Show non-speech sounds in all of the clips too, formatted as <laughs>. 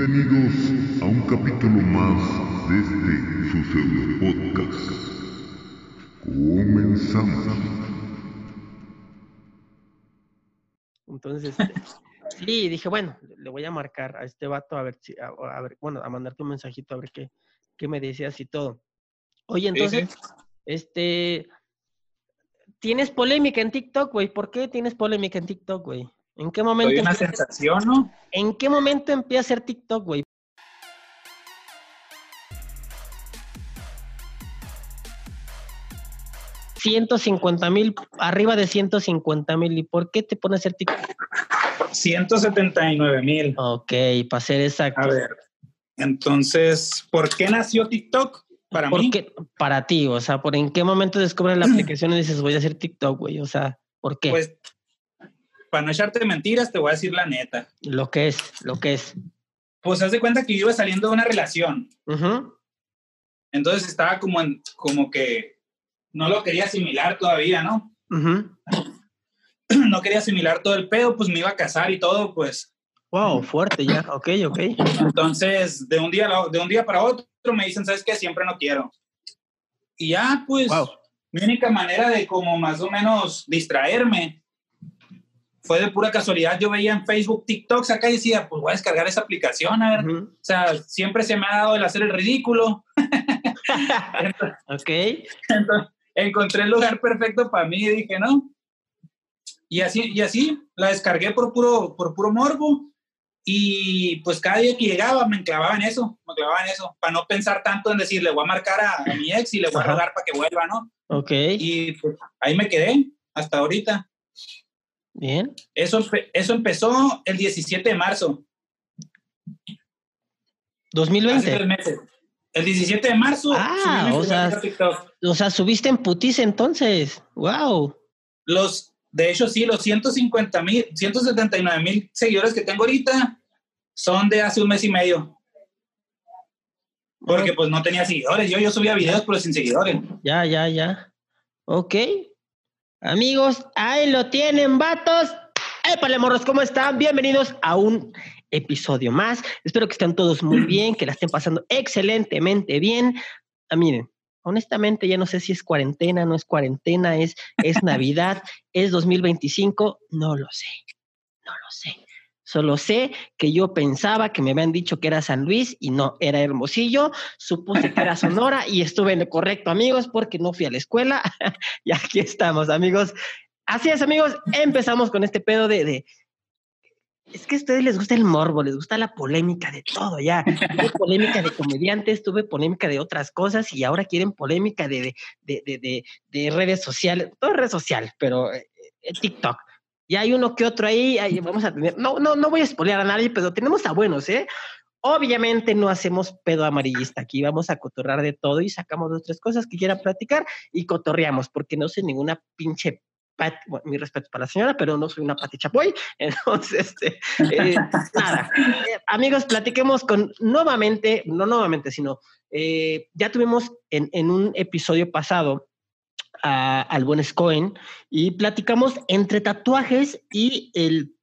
Bienvenidos a un capítulo más de este su pseudo podcast. Comenzamos. Entonces, este, sí, dije, bueno, le voy a marcar a este vato a ver si, a, a ver, bueno, a mandarte un mensajito a ver qué, qué me decías y todo. Oye, entonces, este, tienes polémica en TikTok, güey. ¿Por qué tienes polémica en TikTok, güey? ¿En qué momento? Soy una empieza- sensación, ¿no? ¿En qué momento empieza a hacer TikTok, güey? $150 mil, arriba de 150 mil. ¿Y por qué te pones a hacer TikTok? 179 mil. Ok, para ser exacto. A ver. Entonces, ¿por qué nació TikTok? Para ¿Por mí. qué? Para ti, o sea, ¿por en qué momento descubres la <clears throat> aplicación y dices voy a hacer TikTok, güey? O sea, ¿por qué? Pues, para no echarte mentiras, te voy a decir la neta. lo que es, lo que es. Pues haz de cuenta que yo iba saliendo de una relación. Ujú. Entonces estaba como en, como que no lo quería asimilar todavía, ¿no? Ujú. <clears throat> No quería asimilar todo el pedo, pues me iba a casar y todo, pues. Wow, fuerte ya. Ok, ok. Entonces, de un día, de un día para otro me dicen, ¿sabes qué? Siempre no quiero. Y ya, pues, Wow. mi única manera de como más o menos distraerme fue de pura casualidad. Yo veía en Facebook TikToks acá y decía, pues voy a descargar esa aplicación, a ver. O sea, siempre se me ha dado el hacer el ridículo. Entonces, <laughs> ok. entonces, encontré el lugar perfecto para mí y dije, ¿no? Y así, y así la descargué por puro, por puro morbo. Y pues cada día que llegaba me enclavaba en eso, me clavaba en eso, para no pensar tanto en decir, le voy a marcar a, a mi ex y le voy a rogar para que vuelva, ¿no? Ok. Y pues, ahí me quedé hasta ahorita. Bien. Eso, eso empezó el 17 de marzo, hace 2020. tres meses. El 17 de marzo Ah, o sea-. O sea, subiste en putiza entonces. Wow. Los, de hecho, sí, los 150 mil, 179 mil seguidores que tengo ahorita son de hace un mes y medio. Porque pues no tenía seguidores. Yo, yo subía videos, pero sin seguidores. Ya, ya, ya. Ok. Amigos, ahí lo tienen, vatos. ¡Épale, morros! ¿Cómo están? Bienvenidos a un episodio más. Espero que estén todos muy <clears throat> bien, que la estén pasando excelentemente bien. Ah, miren, honestamente ya no sé si es cuarentena, no es cuarentena, es, es Navidad, <laughs> es 2025, no lo sé, no lo sé. Solo sé que yo pensaba que me habían dicho que era San Luis y no, era Hermosillo. Supuse que era Sonora y estuve en lo correcto, amigos, porque no fui a la escuela. <laughs> y aquí estamos, amigos. Así es, amigos. Empezamos con este pedo de, Es que a ustedes les gusta el morbo, les gusta la polémica de todo, ya. Tuve polémica de comediantes, tuve polémica de otras cosas y ahora quieren polémica de, de, de, de, de- de redes sociales. Todo red social, pero eh, eh, TikTok. Y hay uno que otro ahí, ahí vamos a tener. No, no, no voy a spoilear a nadie, pero tenemos a buenos, ¿eh? Obviamente no hacemos pedo amarillista aquí, vamos a cotorrar de todo y sacamos dos tres cosas que quieran platicar y cotorreamos, porque no soy ninguna pinche pat, bueno, mi respeto para la señora, pero no soy una pati chapoy, <laughs> entonces, este, eh, nada. Eh, amigos, platiquemos con nuevamente, no nuevamente, sino eh, ya tuvimos en, en un episodio pasado a- al buen Scoen y platicamos entre tatuajes y el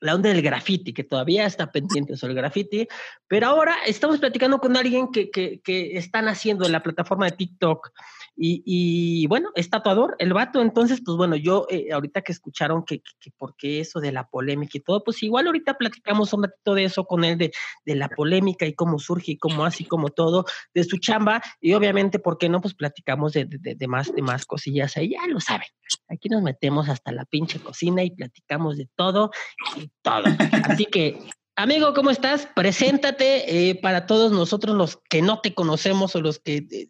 la onda del graffiti, que todavía está pendiente sobre el graffiti, pero ahora estamos platicando con alguien que, que, que están haciendo en la plataforma de TikTok y, y, bueno, es tatuador, el vato, entonces, pues bueno, yo eh, ahorita que escucharon que, que, que por qué eso de la polémica y todo, pues igual ahorita platicamos un ratito de eso con él, de, de la polémica y cómo surge y cómo y cómo todo, de su chamba, y obviamente, ¿por qué no? Pues platicamos de, de, de más, de más cosillas ahí, ya lo saben. Aquí nos metemos hasta la pinche cocina y platicamos de todo y todo. Así que, amigo, ¿cómo estás? Preséntate eh, para todos nosotros los que no te conocemos o los que eh,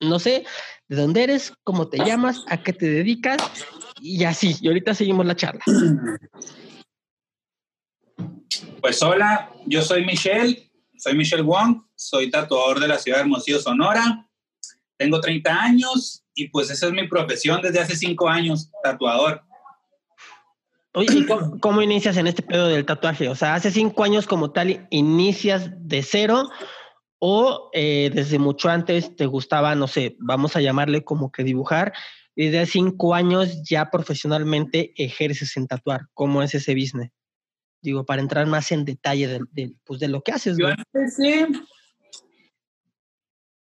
no sé de dónde eres, cómo te llamas, a qué te dedicas y así. Y ahorita seguimos la charla. Pues hola, yo soy Michelle, soy Michelle Wong, soy tatuador de la ciudad de Hermosillo, Sonora. Tengo 30 años y pues esa es mi profesión desde hace 5 años, tatuador. Oye, ¿y cómo, cómo, inicias en este pedo del tatuaje? O sea, hace cinco años como tal, inicias de cero o eh, desde mucho antes te gustaba, no sé, vamos a llamarle como que dibujar y desde hace cinco años ya profesionalmente ejerces en tatuar. ¿Cómo es ese business? Digo, para entrar más en detalle de, de, pues, de lo que haces. Yo empecé,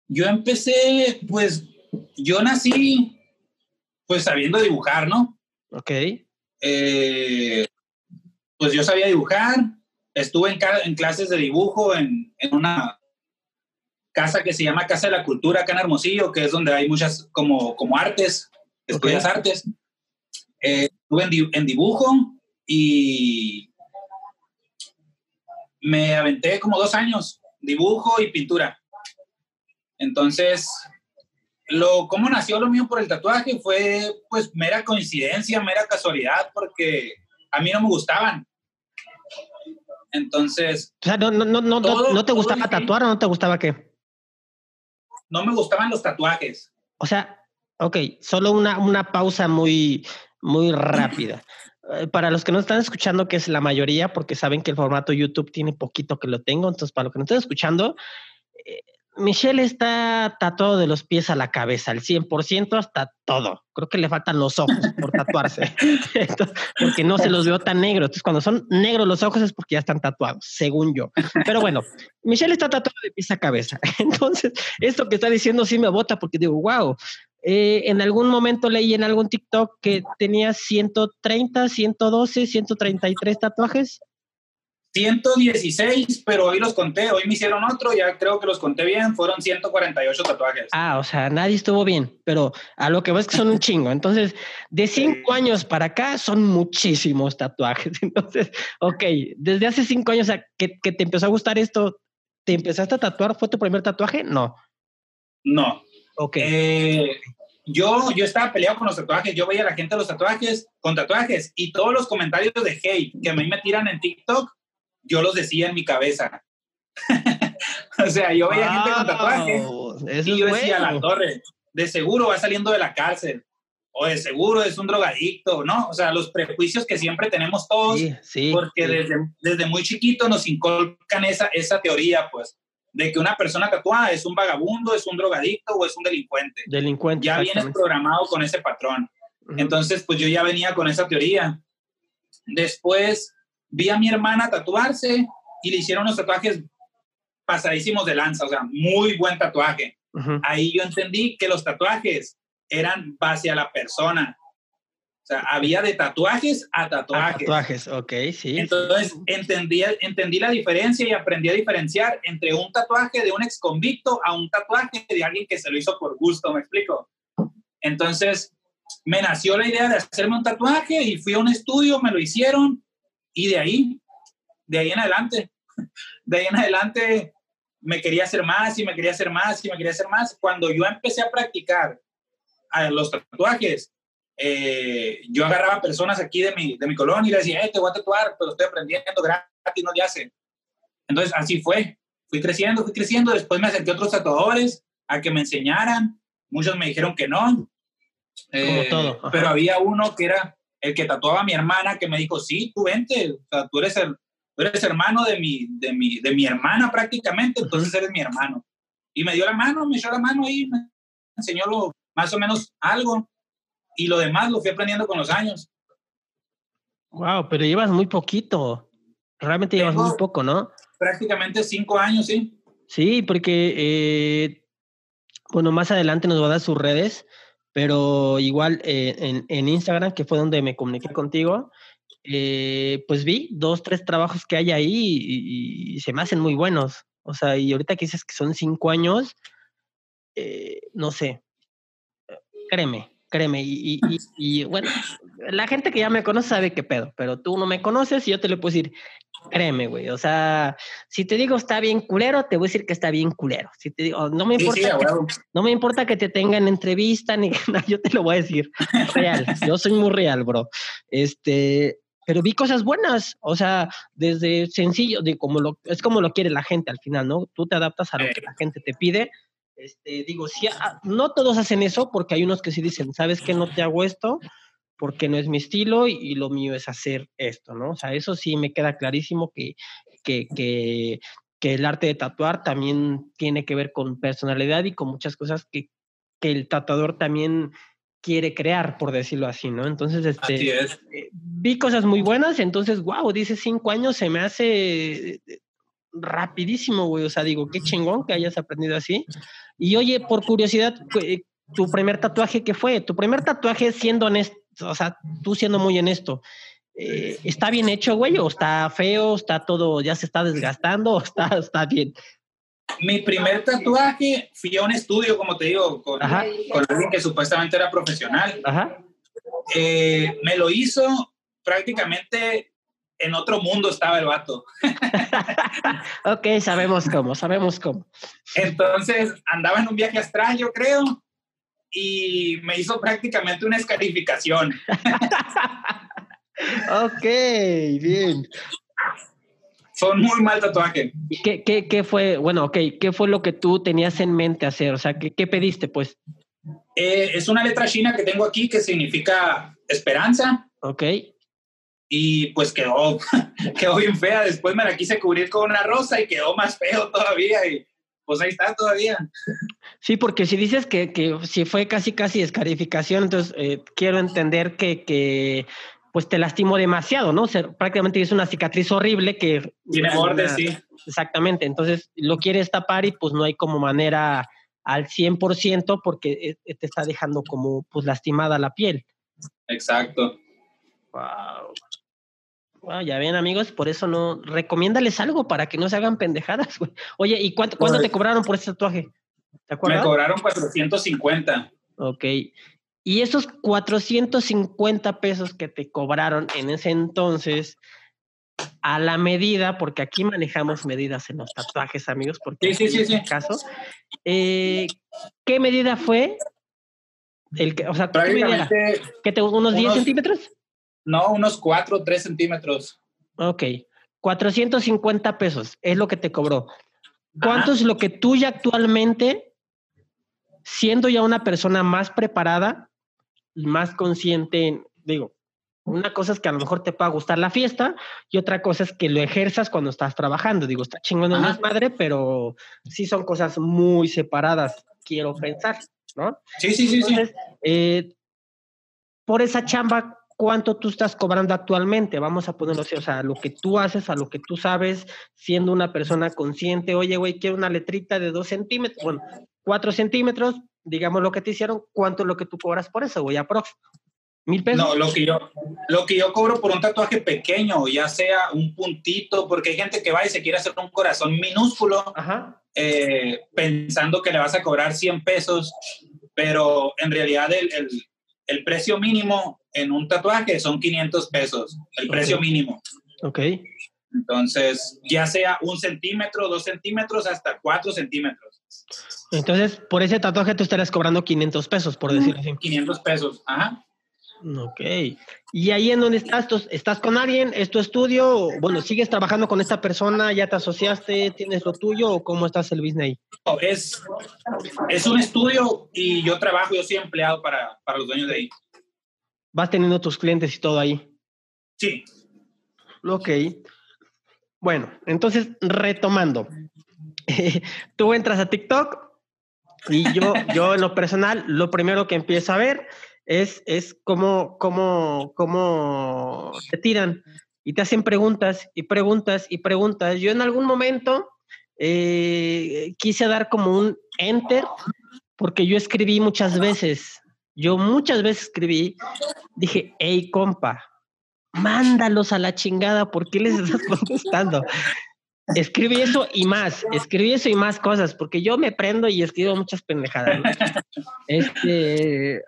yo empecé, pues, yo nací, pues, sabiendo dibujar, ¿no? Ok. Eh, pues yo sabía dibujar, estuve en, clases de dibujo en, en una casa que se llama Casa de la Cultura acá en Hermosillo, que es donde hay muchas como, como artes, estudias artes. Eh, estuve en, di- en dibujo y me aventé como dos años, dibujo y pintura. Entonces, lo, cómo nació lo mío por el tatuaje fue pues mera coincidencia, mera casualidad, porque a mí no me gustaban. Entonces, O sea, no, no, no, no, Todo- ¿no te gustaba tatuar o no te gustaba qué? no me gustaban los tatuajes. O sea, ok, solo una, una pausa muy, muy rápida. Eh, Para los que no están escuchando, que es la mayoría, porque saben que el formato YouTube tiene poquito que lo tengo, entonces para los que no están escuchando, Michelle está tatuado de los pies a la cabeza, al 100% hasta todo. Creo que le faltan los ojos por tatuarse, <laughs> Entonces, porque no se los veo tan negros. Entonces, cuando son negros los ojos es porque ya están tatuados, según yo. Pero bueno, Michelle está tatuada de pies a cabeza. <laughs> Entonces, esto que está diciendo sí me bota porque digo, wow. Eh, en algún momento leí en algún TikTok que tenía 130, 112, 133 tatuajes. 116, pero hoy los conté, hoy me hicieron otro, ya creo que los conté bien, fueron 148 tatuajes. Ah, o sea, nadie estuvo bien, pero a lo que ves que son un chingo. Entonces, de cinco años para acá son muchísimos tatuajes. <laughs> Entonces, ok, desde hace cinco años o sea, que, que te empezó a gustar esto, ¿te empezaste a tatuar? ¿Fue tu primer tatuaje? No. No, Ok. Eh, yo, yo estaba peleado con los tatuajes, yo veía a la gente los tatuajes con tatuajes y todos los comentarios de hate que a mí me tiran en TikTok, yo los decía en mi cabeza. <laughs> o sea, yo veía gente con tatuajes Wow, y yo decía, bueno. la torre, de seguro va saliendo de la cárcel o de seguro es un drogadicto, ¿no? O sea, los prejuicios que siempre tenemos todos Sí, sí. porque sí. desde, desde muy chiquito nos inculcan esa, esa teoría, pues, de que una persona tatuada es un vagabundo, es un drogadicto o es un delincuente. Delincuente. Ya vienes programado con ese patrón. Ujú. Entonces, pues yo ya venía con esa teoría. Después vi a mi hermana tatuarse y le hicieron unos tatuajes pasadísimos de lanza, o sea, muy buen tatuaje. Ahí yo entendí que los tatuajes eran base a la persona. O sea, había de tatuajes a tatuajes. tatuajes, ok, sí. Entonces entendí, entendí la diferencia y aprendí a diferenciar entre un tatuaje de un ex convicto a un tatuaje de alguien que se lo hizo por gusto, ¿me explico? Entonces me nació la idea de hacerme un tatuaje y fui a un estudio, me lo hicieron y de ahí, de ahí en adelante, <laughs> de ahí en adelante me quería hacer más y me quería hacer más y me quería hacer más. Cuando yo empecé a practicar a los tatuajes, eh, yo agarraba personas aquí de mi, de mi colonia y les decía, eh, te voy a tatuar, pero estoy aprendiendo gratis, no le hacen. Entonces, así fue. Fui creciendo, fui creciendo. Después me acerqué a otros tatuadores a que me enseñaran. Muchos me dijeron que no. Eh, todo, ajá. Pero había uno que era el que tatuaba a mi hermana que me dijo, sí, tú vente, o sea, tú eres, el, tú eres hermano de mi, de, mi, de mi hermana prácticamente, entonces eres mi hermano. Y me dio la mano, me echó la mano y me enseñó lo, más o menos algo y lo demás lo fui aprendiendo con los años. Wow, pero llevas muy poquito. Realmente llevas muy poco, ¿no? Prácticamente cinco años, sí. Sí, porque, eh, bueno, más adelante nos va a dar sus redes, pero igual eh, en, en Instagram, que fue donde me comuniqué contigo, eh, pues vi dos, tres trabajos que hay ahí y, y se me hacen muy buenos. O sea, y ahorita que dices que son cinco años, eh, no sé, créeme, créeme. Y, y- y- y, bueno, la gente que ya me conoce sabe qué pedo, pero tú no me conoces y yo te lo puedo decir, créeme, güey. O sea, si te digo está bien culero, te voy a decir que está bien culero. Si te digo, no me importa, sí, que, no me importa que te tengan entrevista ni <laughs> nada, yo te lo voy a decir. Real, yo soy muy real, bro. Este, pero vi cosas buenas, o sea, desde sencillo, de como lo, es como lo quiere la gente al final, ¿no? Tú te adaptas a lo que la gente te pide. Este, digo, sí, ah, no todos hacen eso porque hay unos que sí dicen, ¿sabes qué? No te hago esto porque no es mi estilo y, y lo mío es hacer esto, ¿no? O sea, eso sí me queda clarísimo que, que, que, que el arte de tatuar también tiene que ver con personalidad y con muchas cosas que, que el tatuador también quiere crear, por decirlo así, ¿no? Entonces, este, Así es. eh, vi cosas muy buenas, entonces, wow, dice cinco años, se me hace eh, rapidísimo, güey. O sea, digo, qué chingón que hayas aprendido así. Y oye, por curiosidad, cu- eh, tu primer tatuaje, ¿qué fue? Tu primer tatuaje siendo honesto, o sea, tú siendo muy honesto. eh, ¿Está bien hecho, güey? ¿O está feo? ¿Está todo, ya se está desgastando? <laughs> ¿O está, está bien? Mi primer tatuaje fui a un estudio, como te digo, con, Ajá. con alguien que supuestamente era profesional. Ajá. Eh, me lo hizo prácticamente en otro mundo estaba el vato. <laughs> Ok, sabemos cómo, sabemos cómo. Entonces andaba en un viaje astral, yo creo, y me hizo prácticamente una escarificación. <laughs> Ok, bien. Un muy mal tatuaje. ¿Y qué, qué, qué fue, bueno, ok, qué fue lo que tú tenías en mente hacer? O sea, ¿qué, qué pediste, pues? Eh, es una letra china que tengo aquí que significa esperanza Ok. Y pues quedó, <laughs> quedó bien fea. Después me la quise cubrir con una rosa y quedó más feo todavía y pues ahí está todavía. Sí, porque si dices que, que si fue casi, casi escarificación, entonces eh, quiero entender que, que pues te lastimó demasiado, ¿no? O sea, prácticamente es una cicatriz horrible que... Tiene una- bordes, sí. Exactamente, entonces lo quieres tapar y pues no hay como manera al 100% porque eh, te está dejando como pues lastimada la piel. Exacto. Wow. Wow, ya ven amigos, por eso no, recomiéndales algo para que no se hagan pendejadas, güey. Oye, ¿y cuánto, cuánto te cobraron por ese tatuaje? ¿Te Me acuerdas? cobraron 450. Ok. Y esos 450 pesos que te cobraron en ese entonces, a la medida, porque aquí manejamos medidas en los tatuajes, amigos, porque Sí, sí, en sí. este caso, eh, ¿qué medida fue? El que, o sea, ¿qué medida? ¿Qué te, ¿Unos 10 unos- centímetros? No, unos 4 o 3 centímetros. Ok. 450 pesos es lo que te cobró. ¿Cuánto es lo que tú ya actualmente, siendo ya una persona más preparada y más consciente, en- digo, una cosa es que a lo mejor te pueda gustar la fiesta y otra cosa es que lo ejerzas cuando estás trabajando. Digo, está chingón el desmadre, pero sí son cosas muy separadas, quiero pensar, ¿no? Sí, sí, sí, sí. Eh, por esa chamba, ¿cuánto tú estás cobrando actualmente? Vamos a ponerlo así, o sea, lo que tú haces, a lo que tú sabes, siendo una persona consciente, oye, güey, quiero una letrita de dos centímetros, bueno, cuatro centímetros, digamos lo que te hicieron, ¿cuánto es lo que tú cobras por eso, güey? Aprox. ¿Mil pesos? No, lo que yo, lo que yo cobro por un tatuaje pequeño, ya sea un puntito, porque hay gente que va y se quiere hacer un corazón minúsculo, eh, pensando que le vas a cobrar 100 pesos, pero en realidad el, el, el precio mínimo en un tatuaje son 500 pesos, el precio mínimo. Ok. Entonces, ya sea un centímetro, dos centímetros, hasta cuatro centímetros, Entonces, por ese tatuaje tú estarías cobrando 500 pesos, por decirlo así. 500 pesos. Ajá. Ok. ¿Y ahí en donde estás? ¿Tú- ¿Estás con alguien? ¿Es tu estudio? Bueno, ¿sigues trabajando con esta persona? ¿Ya te asociaste? ¿Tienes lo tuyo? ¿O cómo estás el business ahí? No, Es, es un estudio y yo trabajo, yo soy empleado para, para los dueños de ahí. Vas teniendo tus clientes y todo ahí. Sí, Ok. Bueno, entonces, retomando. <laughs> Tú entras a TikTok y yo, yo en lo personal, lo primero que empiezo a ver es, es cómo, cómo, cómo te tiran y te hacen preguntas y preguntas y preguntas. Yo en algún momento eh, quise dar como un enter porque yo escribí muchas veces. Yo muchas veces escribí, dije, hey compa, mándalos a la chingada, ¿por qué les estás contestando? Escribí eso y más, escribí eso y más cosas, porque yo me prendo y escribo muchas pendejadas. ¿no? <laughs> Este.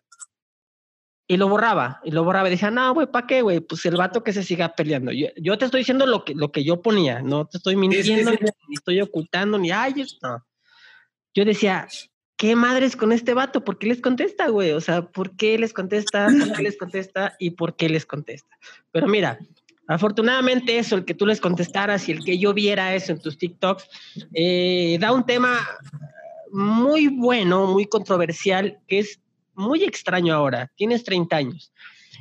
Y lo borraba, y lo borraba. Y dije, no, güey, ¿para qué, güey? Pues el vato que se siga peleando. Yo, yo te estoy diciendo lo que, lo que yo ponía, no te estoy mintiendo, ni estoy ocultando, ni ay, no. Yo decía, ¿qué madres con este vato? ¿Por qué les contesta, güey? O sea, ¿por qué les contesta? ¿Por qué les contesta? ¿Y por qué les contesta? Pero mira, afortunadamente eso, el que tú les contestaras y el que yo viera eso en tus TikToks, eh, da un tema muy bueno, muy controversial, que es muy extraño ahora. Tienes 30 años.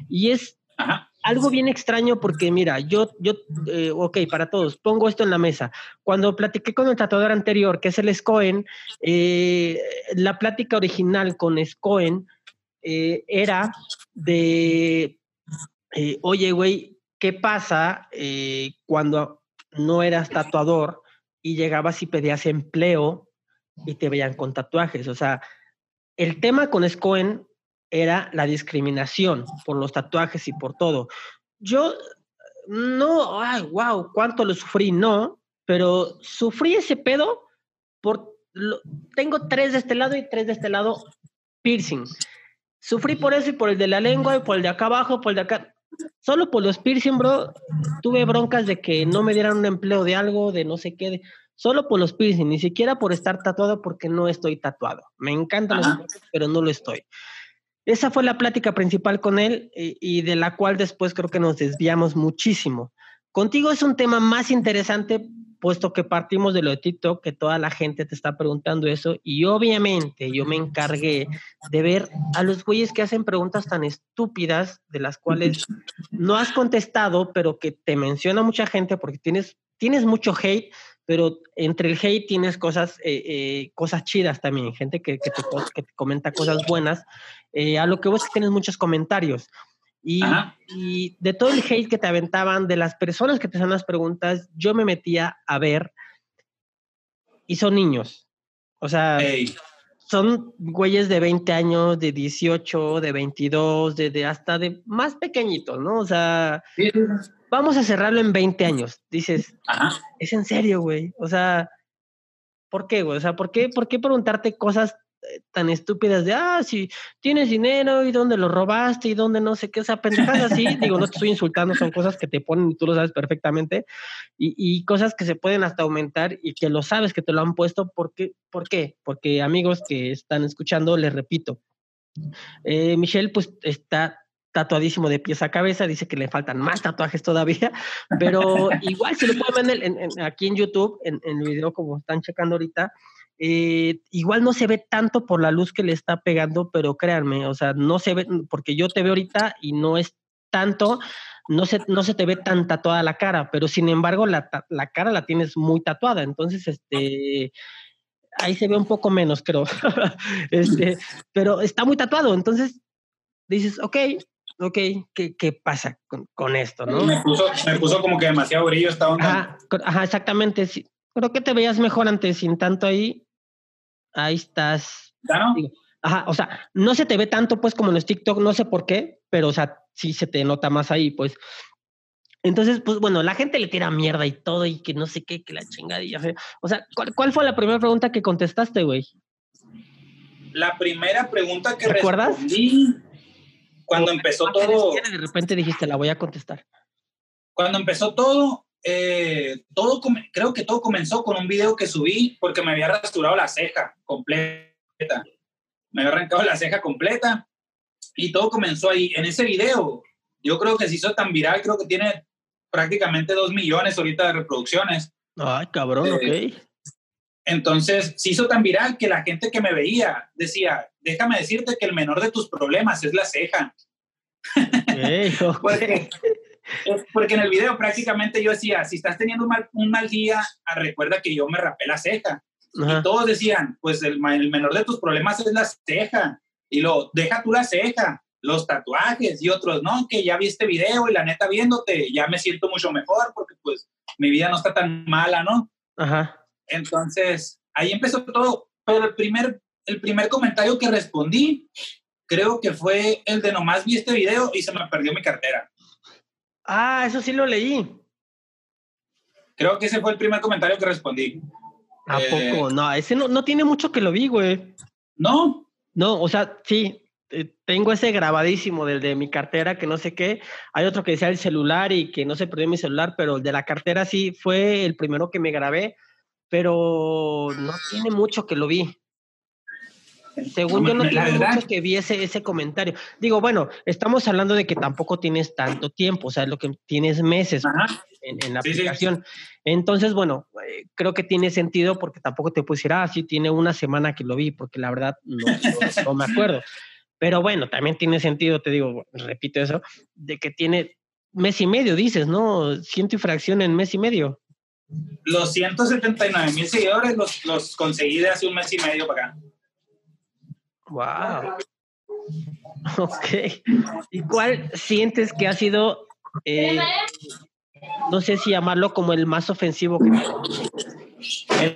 Y es ajá. algo bien extraño porque, mira, yo, yo, eh, ok, para todos, pongo esto en la mesa. Cuando platiqué con el tatuador anterior, que es el Scoen, eh, la plática original con Scoen eh, era de, eh, oye, güey, ¿qué pasa cuando no eras tatuador y llegabas y pedías empleo y te veían con tatuajes? O sea, el tema con Scoen era la discriminación por los tatuajes y por todo. Yo no, ay, wow, cuánto lo sufrí, no, pero sufrí ese pedo por, tengo tres de este lado y tres de este lado piercing. Sufrí por eso y por el de la lengua y por el de acá abajo, por el de acá. Solo por los piercing, bro, tuve broncas de que no me dieran un empleo de algo, de no sé qué, solo por los piercing, ni siquiera por estar tatuado porque no estoy tatuado. Me encantan los tatuajes, pero no lo estoy. Esa fue la plática principal con él y, y, de la cual después creo que nos desviamos muchísimo. Contigo es un tema más interesante puesto que partimos de lo de TikTok, que toda la gente te está preguntando eso, y obviamente yo me encargué de ver a los güeyes que hacen preguntas tan estúpidas, de las cuales no has contestado, pero que te menciona mucha gente porque tienes, tienes mucho hate, pero entre el hate tienes cosas, eh, eh, cosas chidas también, gente que, que, te, que, te, comenta cosas buenas. Eh, a lo que vos tienes muchos comentarios. Y, y, de todo el hate que te aventaban, de las personas que te hacían las preguntas, yo me metía a ver y son niños. O sea, son güeyes de 20 años, de 18, de 22, de, de, hasta de más pequeñitos, ¿no? O sea, sí. Vamos a cerrarlo en 20 años. Dices, Ajá. es en serio, güey. O sea, ¿por qué, güey? O sea, ¿por qué, ¿por qué preguntarte cosas tan estúpidas de, ah, si tienes dinero y dónde lo robaste y dónde no sé qué, o sea, pendejadas así, <laughs> digo, no te estoy insultando, son cosas que te ponen y tú lo sabes perfectamente, y, y, cosas que se pueden hasta aumentar y que lo sabes que te lo han puesto, ¿por qué? ¿Por qué? Porque amigos que están escuchando, les repito, eh, Michelle pues está tatuadísimo de pies a cabeza, dice que le faltan más tatuajes todavía, <laughs> pero igual si lo pueden ver en, en, aquí en YouTube, en, en el video como están checando ahorita, eh, igual no se ve tanto por la luz que le está pegando, pero créanme, o sea, no se ve, porque yo te veo ahorita y no es tanto, no se, no se te ve tan tatuada la cara, pero sin embargo la, la cara la tienes muy tatuada, entonces, este, ahí se ve un poco menos, creo, <laughs> este, <laughs> pero está muy tatuado, entonces dices, ok, ok, ¿qué, qué pasa con, con, esto, no? Me puso, me puso como que demasiado brillo esta onda. Ajá, ajá exactamente, sí. Creo que te veías mejor antes, sin tanto ahí. Ahí estás. ¿Ya Ajá, o sea, no se te ve tanto pues como en los TikTok, no sé por qué, pero o sea, sí se te nota más ahí, pues. Entonces, pues bueno, la gente le tira mierda y todo y que no sé qué, que la chingadilla. O sea, ¿cuál, cuál fue la primera pregunta que contestaste, güey? La primera pregunta que ¿Te respondí cuando empezó todo. De repente dijiste, la voy a contestar. Cuando empezó todo, eh, todo creo que todo comenzó con un video que subí porque me había rasurado la ceja completa. Me había arrancado la ceja completa y todo comenzó ahí. En ese video, yo creo que se hizo tan viral, creo que tiene prácticamente dos millones ahorita de reproducciones. Ay, cabrón, eh, ok. Entonces, se hizo tan viral que la gente que me veía decía, déjame decirte que el menor de tus problemas es la ceja. Okay, <laughs> okay. porque, porque en el video prácticamente yo decía, si estás teniendo un mal, un mal día, ah, recuerda que yo me rapé la ceja. Ajá. Y todos decían, pues el, el, menor de tus problemas es la ceja. Y lo, deja tú la ceja, los tatuajes y otros, no, que ya vi este video y la neta viéndote, ya me siento mucho mejor porque pues mi vida no está tan mala, ¿no? Ajá. Entonces, ahí empezó todo. Pero el primer, el primer comentario que respondí, creo que fue el de nomás vi este video y se me perdió mi cartera. Ah, eso sí lo leí. Creo que ese fue el primer comentario que respondí. ¿A eh, poco? No, ese no, no tiene mucho que lo vi, güey. ¿No? No, o sea, sí, eh, tengo ese grabadísimo del de mi cartera, que no sé qué. Hay otro que decía el celular y que no se perdió mi celular, pero el de la cartera sí fue el primero que me grabé, pero no tiene mucho que lo vi. Según yo no tiene mucho que vi ese, ese, comentario. Digo, bueno, estamos hablando de que tampoco tienes tanto tiempo, o sea, lo que tienes meses en, en, la sí, aplicación. Sí. Entonces, bueno, eh, creo que tiene sentido porque tampoco te puedo decir, ah, sí, tiene una semana que lo vi, porque la verdad no, no, no me acuerdo. Pero bueno, también tiene sentido, te digo, repito eso, de que tiene mes y medio, dices, ¿no? Ciento y fracción en mes y medio. Los 179 mil seguidores los, los conseguí de hace un mes y medio para acá. Wow. <laughs> Ok. ¿Y cuál sientes que ha sido, eh, no sé si llamarlo como el más ofensivo que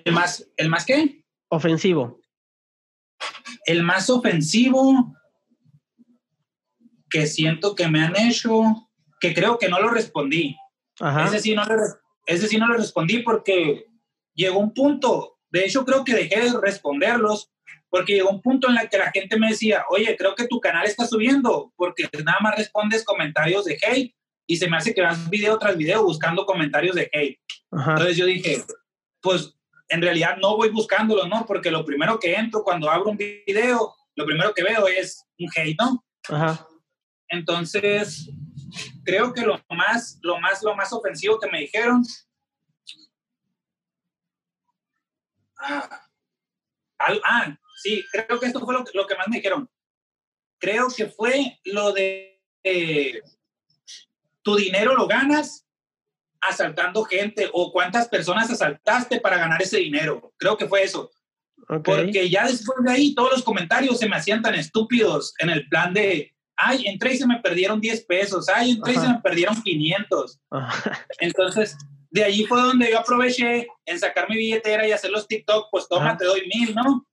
¿El más, ¿El más qué? Ofensivo. El más ofensivo que siento que me han hecho, que creo que no lo respondí. Ajá. Ese sí no, le, ese sí no le respondí porque llegó un punto, de hecho creo que dejé de responderlos porque llegó un punto en el que la gente me decía, oye, creo que tu canal está subiendo porque nada más respondes comentarios de hate y se me hace que vas video tras video buscando comentarios de hate. Ajá. Entonces yo dije, pues en realidad no voy buscándolos, ¿no? Porque lo primero que entro cuando abro un video, lo primero que veo es un hate, ¿no? Ajá. Entonces, creo que lo más, lo más, lo más ofensivo que me dijeron. Ah, ah, sí, creo que esto fue lo, que- lo que más me dijeron. Creo que fue lo de eh, tu dinero lo ganas asaltando gente o cuántas personas asaltaste para ganar ese dinero. Creo que fue eso. Ok. Porque ya después de ahí todos los comentarios se me hacían tan estúpidos en el plan de, ay, entré y se me perdieron 10 pesos, ay, entré y se Ajá. me perdieron 500. Ajá. Entonces, de allí fue donde yo aproveché en sacar mi billetera y hacer los TikTok, pues toma, Ajá. te doy mil, ¿no?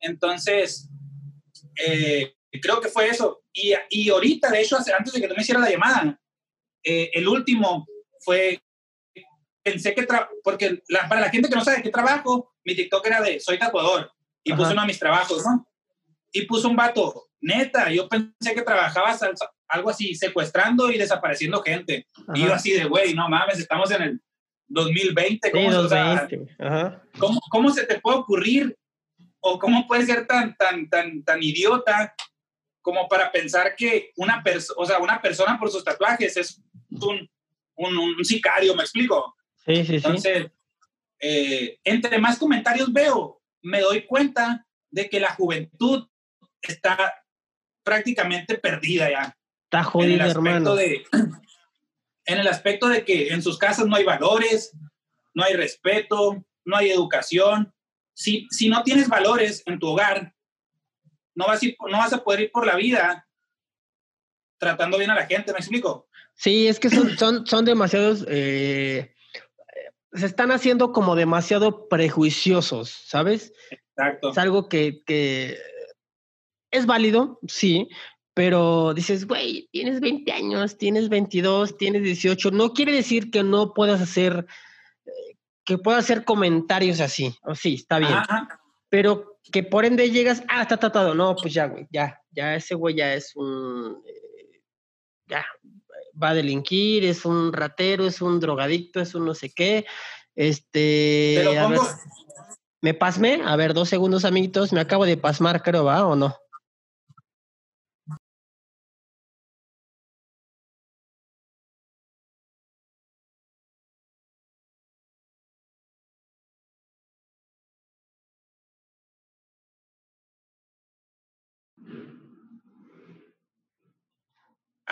Entonces, eh, creo que fue eso. Y, y ahorita, de hecho, antes de que tú me hicieras la llamada, eh, el último fue, pensé que, porque la- para la gente que no sabe qué trabajo, mi TikTok era de soy tatuador y Ajá. puse uno de mis trabajos, ¿no? Y puso un vato, neta, yo pensé que trabajabas al- algo así, secuestrando y desapareciendo gente. Y yo Ajá. así de, güey, no mames, estamos en el 2020. Sí, ¿Cómo, se- o sea, 220. Ajá. ¿cómo, cómo se te puede ocurrir o cómo puedes ser tan, tan, tan, tan idiota como para pensar que una, persona o sea, una persona por sus tatuajes es un, un, un sicario, ¿me explico? Sí, sí, sí. Entonces, eh, entre más comentarios veo, me doy cuenta de que la juventud está prácticamente perdida ya Está en el jodido, aspecto hermano. de <clears throat> en el aspecto de que en sus casas no hay valores, no hay respeto, no hay educación. Si, si no tienes valores en tu hogar, no vas, a ir- no vas a poder ir por la vida tratando bien a la gente, ¿me explico? Sí, es que son, son, son demasiados. eh, se están haciendo como demasiado prejuiciosos, ¿sabes? Exacto. Es algo que, que es válido, sí, pero dices, güey, tienes 20 años, tienes 22, tienes 18, no quiere decir que no puedas hacer, eh, que puedas hacer comentarios así, o sí, está bien, Ajá, pero que por ende llegas, ah, está tratado, no, pues ya, güey, ya, ya ese güey ya es un, eh, ya, va a delinquir, es un ratero, es un drogadicto, es un no sé qué, este, a ver, ¿me pasmé? A ver, dos segundos, amiguitos, me acabo de pasmar, creo, ¿va o no?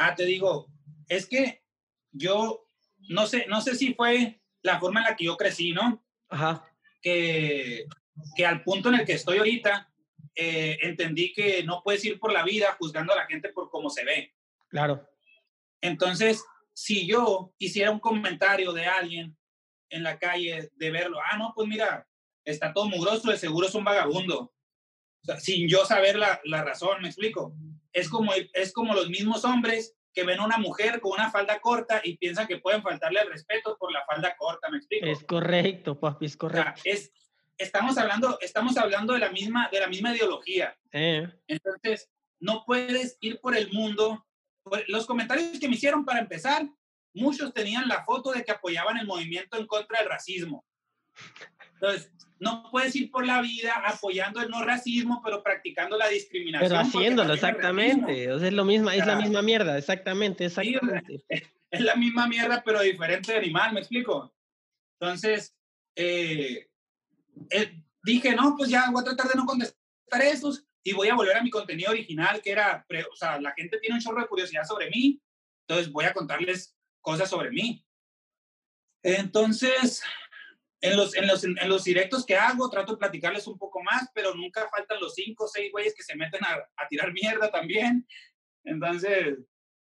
Ah, te digo, es que yo no sé, no sé si fue la forma en la que yo crecí, ¿no? Ajá. que, que al punto en el que estoy ahorita, eh, entendí que no puedes ir por la vida juzgando a la gente por cómo se ve. Claro. Entonces, si yo hiciera un comentario de alguien en la calle, de verlo, ah, no, pues mira, está todo mugroso, de seguro es un vagabundo. O sea, sin yo saber la, la razón, me explico. Es como, es como los mismos hombres que ven a una mujer con una falda corta y piensan que pueden faltarle el respeto por la falda corta, me explico. Es correcto, papi, es O sea, correcto. es, estamos, hablando, estamos hablando de la, misma, de la misma ideología. Eh, Entonces, no puedes ir por el mundo. Los comentarios que me hicieron para empezar, muchos tenían la foto de que apoyaban el movimiento en contra del racismo. Entonces, no puedes ir por la vida apoyando el no racismo, pero practicando la discriminación. pero haciéndolo, exactamente. O sea, es lo mismo, es la misma mierda, exactamente, Sí, exactamente. <laughs> es la misma mierda, pero diferente de animal, ¿me explico? Entonces, eh, eh, dije, no, pues ya voy a tratar de no contestar esos y voy a volver a mi contenido original, que era, o sea, la gente tiene un chorro de curiosidad sobre mí, entonces voy a contarles cosas sobre mí. Entonces, en los, en, los, en los directos que hago trato de platicarles un poco más, pero nunca faltan los cinco o seis güeyes que se meten a, a tirar mierda también. Entonces,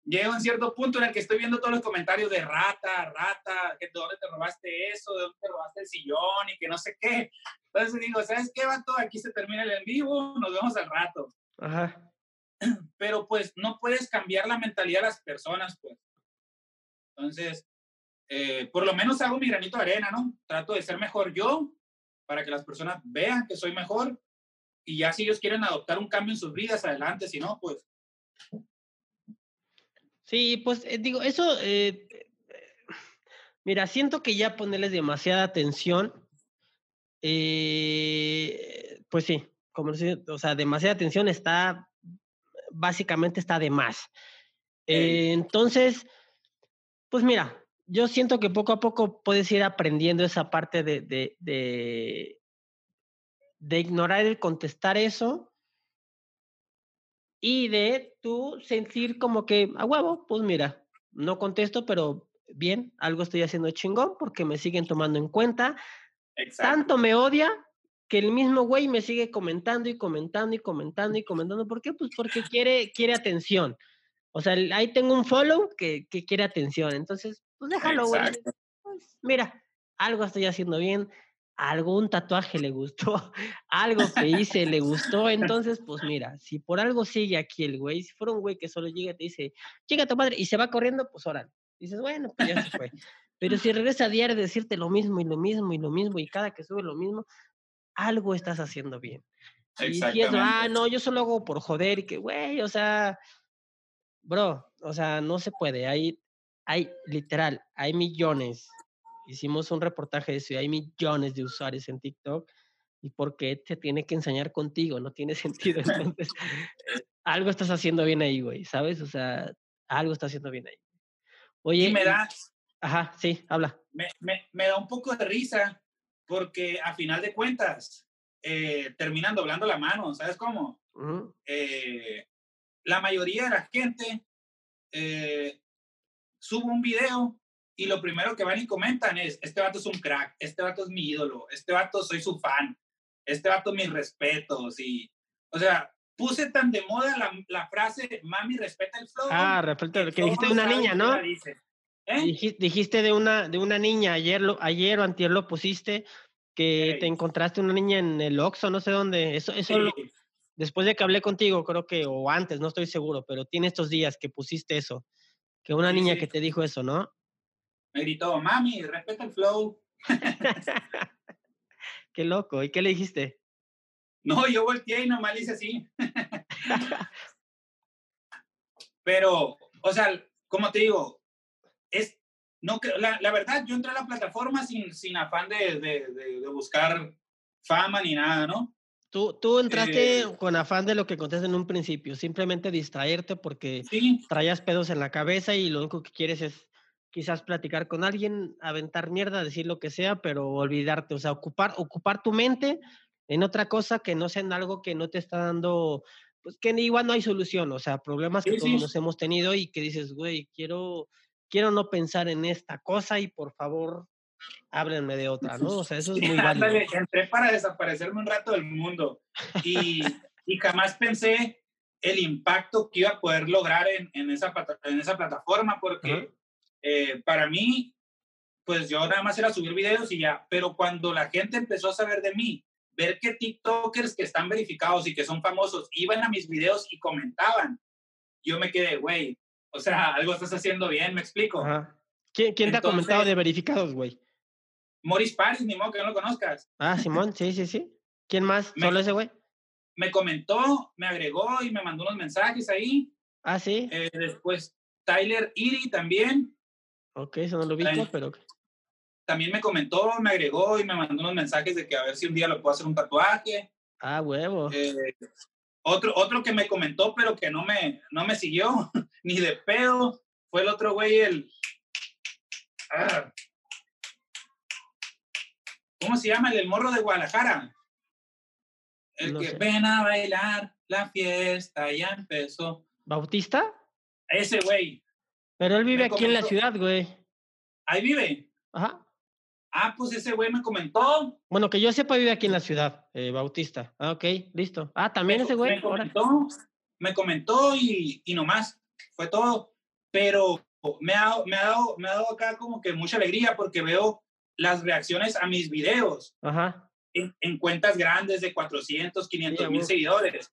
llego a un cierto punto en el que estoy viendo todos los comentarios de rata, rata, de dónde te robaste eso, de dónde te robaste el sillón y que no sé qué. Entonces digo, ¿sabes qué, vato? Aquí se termina el en vivo, nos vemos al rato. Ajá. Pero pues no puedes cambiar la mentalidad de las personas, pues. Entonces, eh, por lo menos hago mi granito de arena, ¿no? Trato de ser mejor yo para que las personas vean que soy mejor y ya si ellos quieren adoptar un cambio en sus vidas, adelante, si no, pues Sí, pues eh, digo, eso, eh, mira, siento que ya ponerles demasiada atención, pues sí, como o sea, demasiada atención está, básicamente está de más. entonces, pues mira, yo siento que poco a poco puedes ir aprendiendo esa parte de, de, de, de ignorar el contestar eso y de tú sentir como que, a huevo, pues mira, no contesto, pero bien, algo estoy haciendo chingón porque me siguen tomando en cuenta. Tanto me odia que el mismo güey me sigue comentando y comentando y comentando y comentando. ¿Por qué? Pues porque quiere, quiere atención. O sea, ahí tengo un follow que, que quiere atención. Entonces, pues déjalo, güey. Pues mira, algo estoy haciendo bien algún tatuaje le gustó, <laughs> algo que hice le gustó, entonces, pues mira, si por algo sigue aquí el güey, si fuera un güey que solo llega y te dice, llega tu madre, y se va corriendo, pues órale. Dices, bueno, pues ya se fue. Pero si regresa a diario a decirte lo mismo y lo mismo y lo mismo, y cada que sube lo mismo, algo estás haciendo bien. Y si es, ah, no, yo solo hago por joder, y que, güey, o sea, bro, o sea, no se puede. Hay, hay, literal, hay millones hicimos un reportaje de eso y hay millones de usuarios en TikTok. ¿Y por qué te tiene que enseñar contigo? No tiene <laughs> sentido. Entonces, <laughs> algo estás haciendo bien ahí, güey, ¿sabes? O sea, algo estás haciendo bien ahí. Oye. Y me da. Ajá, sí, habla. Me, me, me, da un poco de risa porque a final de cuentas eh, terminan doblando la mano, ¿sabes cómo? eh, la mayoría de la gente eh, sube un video y lo primero que van y comentan es, este vato es un crack, este vato es mi ídolo, este vato soy su fan, este vato mis respetos y, o sea, puse tan de moda la, la frase, mami, respeta el flow. Ah, respeta, que, dijiste de una niña, ¿no? ¿Eh? Dijiste de una, de una niña, ayer, lo, ayer o antier lo pusiste, que te encontraste una niña en el Oxxo, no sé dónde, eso, eso después de que hablé contigo, creo que, o antes, no estoy seguro, pero tiene estos días que pusiste eso, que una niña que te dijo eso, ¿no? me gritó, mami, respeta el flow. <laughs> qué loco. ¿Y qué le dijiste? No, yo volteé y nomás le hice así. <laughs> Pero, o sea, como te digo, es, no, la, la verdad, yo entré a la plataforma sin, sin afán de, de, de, buscar fama ni nada, ¿no? Tú, tú entraste eh, con afán de lo que contaste en un principio, simplemente distraerte porque traías pedos en la cabeza y lo único que quieres es quizás platicar con alguien, aventar mierda, decir lo que sea, pero olvidarte, o sea, ocupar, ocupar tu mente en otra cosa que no sea en algo que no te está dando, pues que igual no hay solución, o sea, problemas que todos nos hemos tenido y que dices, güey, quiero, quiero no pensar en esta cosa y por favor, háblenme de otra, ¿no? O sea, eso es muy <laughs> válido. entré para desaparecerme un rato del mundo y, y jamás pensé el impacto que iba a poder lograr en, en, esa, en esa plataforma porque... Eh, para mí, pues yo nada más era subir videos y ya, pero cuando la gente empezó a saber de mí, ver que TikTokers que están verificados y que son famosos iban a mis videos y comentaban, yo me quedé, güey, o sea, algo estás haciendo bien, me explico. ¿Quién, quién te ha comentado de verificados, güey? Morris Paris, ni modo que no lo conozcas. Ah, Simón, sí, sí, sí. ¿Quién más? ¿Solo ese güey? Me comentó, me agregó y me mandó unos mensajes ahí. Ah, sí. Eh, después Tyler Erie también. Ok, eso no lo vi, pero... También me comentó, me agregó y me mandó unos mensajes de que a ver si un día lo puedo hacer un tatuaje. Ah, huevo. Eh, otro, otro que me comentó, pero que no me, no me siguió, <laughs> ni de pedo, fue el otro güey, el... Ah, ¿Cómo se llama? El, morro de Guadalajara. El que ven a bailar, la fiesta ya empezó. ¿Bautista? Ese güey. Pero él vive aquí en la ciudad, güey. ¿Ahí vive? Ajá. Ah, pues ese güey me comentó. Bueno, que yo sepa vive aquí en la ciudad, eh, Bautista. Ah, ok, listo. Ah, también me, ese güey. Me comentó, me comentó y, y nomás, fue todo. Pero me ha, me, ha dado, me ha dado acá como que mucha alegría porque veo las reacciones a mis videos Ajá. En, en cuentas grandes de 400, 500 Sí, mil seguidores.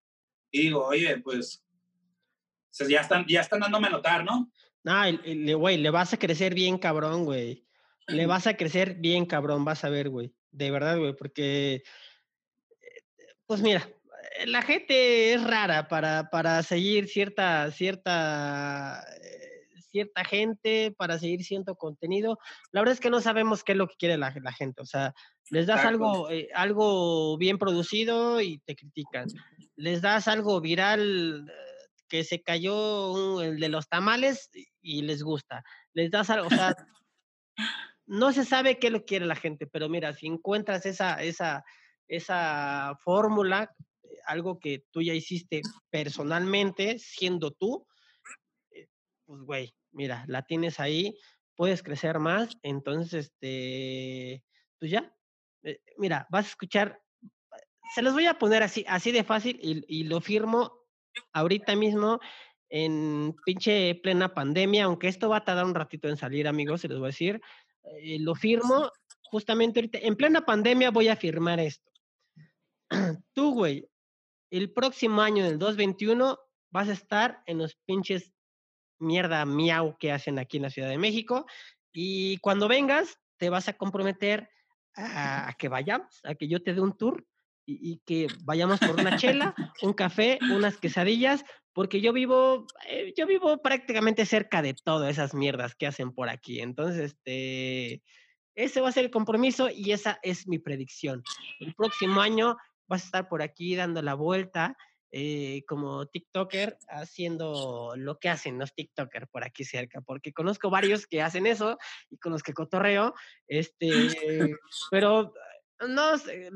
Y digo, oye, pues, o sea, ya, están, ya están dándome a notar, ¿no? Ah, güey, le vas a crecer bien cabrón, güey. Le vas a crecer bien cabrón, vas a ver, güey. De verdad, güey, porque, pues mira, la gente es rara para, para seguir cierta, cierta, cierta gente, para seguir cierto contenido. La verdad es que no sabemos qué es lo que quiere la, la gente. O sea, les das algo, eh, algo bien producido y te critican. Les das algo viral eh, que se cayó el de los tamales y- les gusta. Les das algo, o sea, <laughs> no se sabe qué lo quiere la gente, pero mira, si encuentras esa, esa, esa fórmula, eh, algo que tú ya hiciste personalmente, siendo tú, pues güey, mira, la tienes ahí, puedes crecer más, entonces, este, pues ya, eh, mira, vas a escuchar, se los voy a poner así, así de fácil y, y lo firmo ahorita mismo en pinche plena pandemia, aunque esto va a tardar un ratito en salir, amigos, se los voy a decir, eh, lo firmo justamente ahorita, en plena pandemia voy a firmar esto. <clears throat> Tú, güey, el próximo año, del 2021, vas a estar en los pinches mierda miau que hacen aquí en la Ciudad de México. Y cuando vengas, te vas a comprometer a, a que vayamos, a que yo te dé un tour y, y que vayamos por una chela, <laughs> un café, unas quesadillas, porque yo vivo, eh, yo vivo prácticamente cerca de todas esas mierdas que hacen por aquí. Entonces, este, ese va a ser el compromiso y esa es mi predicción. El próximo año vas a estar por aquí dando la vuelta eh, como TikToker haciendo lo que hacen los TikTokers por aquí cerca, porque conozco <laughs> varios que hacen eso y con los que cotorreo, <laughs> este, pero no sé,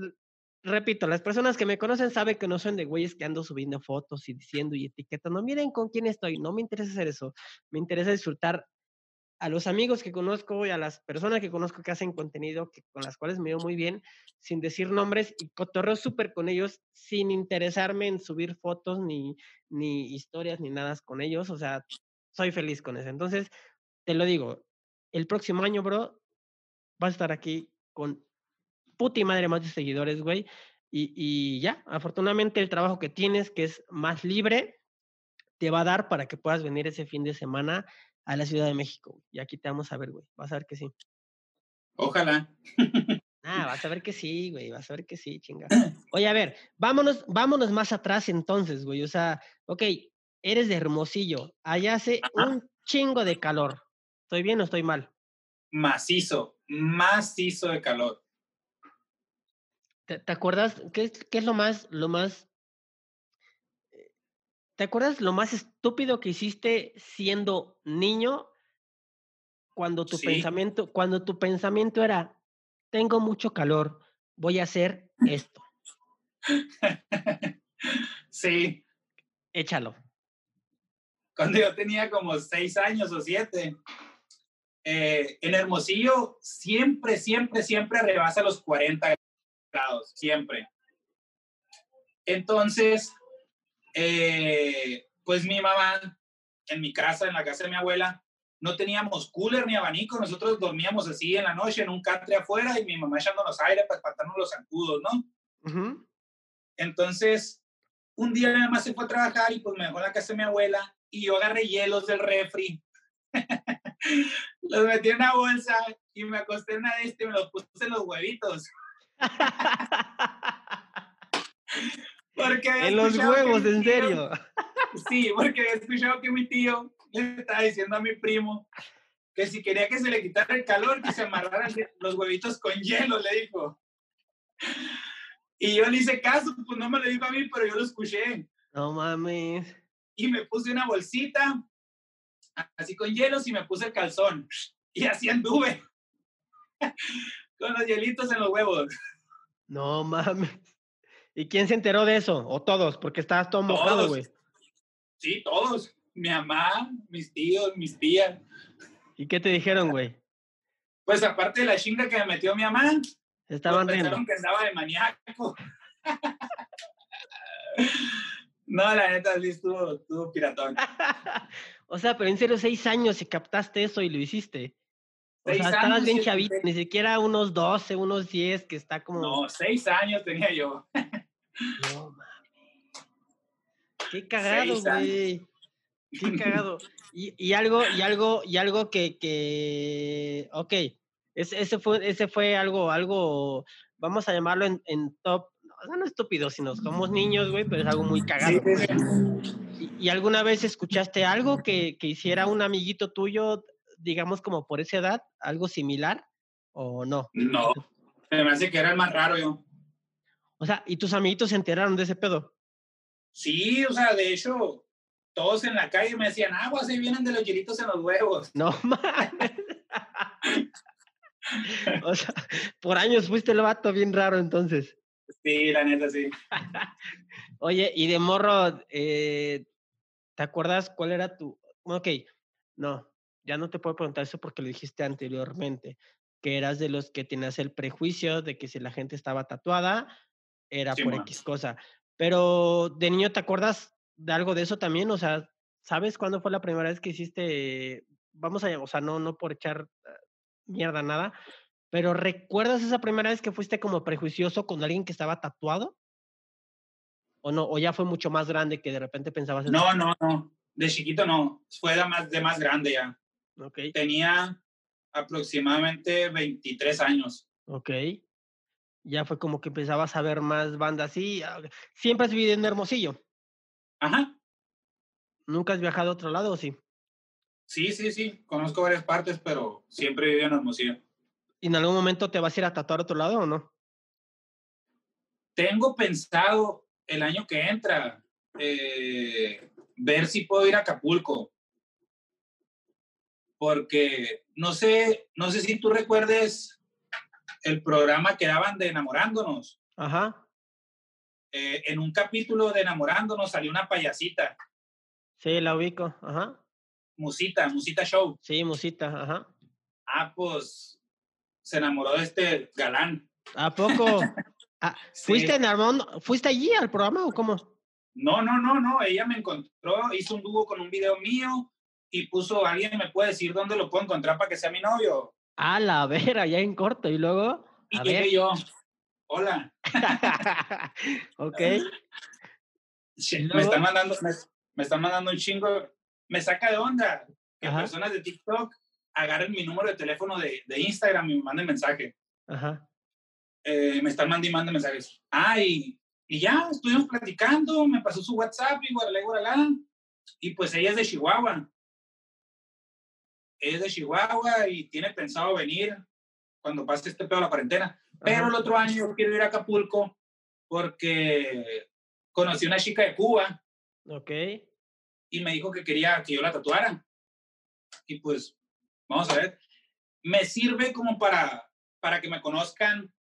repito, las personas que me conocen saben que no son de güeyes que ando subiendo fotos y diciendo y etiquetando, miren con quién estoy, no me interesa hacer eso, me interesa disfrutar a los amigos que conozco y a las personas que conozco que hacen contenido, que, con las cuales me veo muy bien, sin decir nombres, y cotorreo súper con ellos, sin interesarme en subir fotos, ni, ni historias, ni nada con ellos. O sea, soy feliz con eso. Entonces, te lo digo, el próximo año, bro, vas a estar aquí con puta madre más de seguidores, güey. Y, y ya, afortunadamente el trabajo que tienes, que es más libre, te va a dar para que puedas venir ese fin de semana a la Ciudad de México. güey. Y aquí te vamos a ver, güey. Vas a ver que sí. Ojalá. Ah, vas a ver que sí, güey. Vas a ver que sí, chinga. <clears throat> Oye, a ver, vámonos, vámonos más atrás entonces, güey. O sea, ok, eres de Hermosillo. Allá hace Ajá. un chingo de calor. ¿Estoy bien o estoy mal? Macizo, macizo de calor. ¿Te, te acuerdas? ¿Qué, qué es lo más, lo más... ¿Te acuerdas lo más estúpido que hiciste siendo niño cuando tu Sí. pensamiento, cuando tu pensamiento era, tengo mucho calor, voy a hacer esto, <laughs> sí, échalo. cuando yo tenía como seis años o siete, eh, en Hermosillo siempre, siempre, siempre rebasa los 40 grados, siempre. Entonces, eh, pues mi mamá, en mi casa, en la casa de mi abuela, no teníamos cooler ni abanico, nosotros dormíamos así en la noche en un catre afuera y mi mamá echándonos aire para espantarnos los zancudos, ¿no? Entonces, un día mi mamá se fue a trabajar y pues me dejó en la casa de mi abuela y yo agarré hielos del refri. <laughs> los metí en una bolsa y me acosté en una de este y me los puse en los huevitos. <laughs> Porque en los huevos, en serio. <laughs> Sí, porque había escuchado que mi tío le estaba diciendo a mi primo que si quería que se le quitara el calor, que se amarraran los huevitos con hielo, le dijo. Y yo le hice caso, pues no me lo dijo a mí, pero yo lo escuché. No mames. Y me puse una bolsita, así con hielos, y me puse el calzón. Y así anduve. <laughs> Con los hielitos en los huevos. No mames. ¿Y quién se enteró de eso? ¿O todos? Porque estabas todo mojado, güey. Sí, todos. Mi mamá, mis tíos, mis tías. ¿Y qué te dijeron, güey? Pues aparte de la chinga que me metió mi mamá, Se estaban pues, riendo. que andaba de maníaco. <laughs> no, la neta, sí estuvo, estuvo piratón. <laughs> o sea, pero en serio, seis años y captaste eso y lo hiciste. O Seis sea, estabas años bien chavito, ni siquiera unos 12, unos 10, que está como... No, seis años tenía yo. No mames. Qué cagado, güey. Qué cagado. Y, y algo, y algo, y algo que, que, ok, ese, ese fue, ese fue algo, algo, vamos a llamarlo en, en top, o sea, no estúpido, sino somos niños, güey, pero es algo muy cagado. Sí, sí, sí. ¿Y, y alguna vez escuchaste algo que, que hiciera un amiguito tuyo, digamos como por esa edad, algo similar o no? No, me hace que era el más raro yo. O sea, ¿y tus amiguitos se enteraron de ese pedo? Sí, o sea, de hecho, todos en la calle me decían, aguas, ahí vienen de los hielitos en los huevos. No <laughs> mames. <laughs> o sea, por años fuiste el vato bien raro entonces. Sí, la neta, sí. <laughs> Oye, y de morro, eh, ¿te acuerdas cuál era tu... Ok, no, ya no te puedo preguntar eso porque lo dijiste anteriormente, que eras de los que tenías el prejuicio de que si la gente estaba tatuada, era Sí, por man. X cosa. Pero de niño, ¿te acuerdas de algo de eso también? O sea, ¿sabes cuándo fue la primera vez que hiciste, vamos a, o sea, no, no por echar ah, mierda nada, pero ¿recuerdas esa primera vez que fuiste como prejuicioso con alguien que estaba tatuado? ¿O no? ¿O ya fue mucho más grande que de repente pensabas en No, no, no. De chiquito no. Fue de más, de más grande ya. Ok, Tenía aproximadamente 23 años. ok. Ya fue como que empezabas a ver más bandas. Sí, ah, siempre has vivido en Hermosillo. Ajá. ¿Nunca has viajado a otro lado o sí? Sí, sí, sí. Conozco varias partes, pero siempre viví en Hermosillo. ¿Y en algún momento te vas a ir a tatuar a otro lado o no? Tengo pensado el año que entra eh, ver si puedo ir a Acapulco. Porque no sé, no sé si tú recuerdes el programa que daban de Enamorándonos. Ajá. Eh, en un capítulo de Enamorándonos salió una payasita, Sí, la ubico. Ajá. Musita, Musita Show. Sí, musita. Ajá. Ah, pues se enamoró de este galán. ¿A poco? Ah, <laughs> Sí. ¿Fuiste en Armón? ¿Fuiste allí al programa o cómo? No, no, no, no. Ella me encontró, hizo un dúo con un video mío y puso, alguien me puede decir dónde lo puedo encontrar para que sea mi novio. A la vera, ya en corto. Y luego. Y A llegué ver. yo, hola, <laughs> ok. ¿Y me están mandando, me, me están mandando un chingo, me saca de onda que Ajá. personas de TikTok agarren mi número de teléfono de, de Instagram y me manden mensaje. Ajá. Eh, me están mandando y mensajes. Ah, y, y ya, estuvimos platicando, me pasó su WhatsApp y guaralá, y guaralá. Y pues ella es de Chihuahua. Es de Chihuahua y tiene pensado venir cuando pase este pedo de la cuarentena. Pero Ajá. el otro año quiero ir a Acapulco porque conocí una chica de Cuba Ok. y me dijo que quería que yo la tatuara. Y pues, vamos a ver. Me sirve como para, para que me conozcan.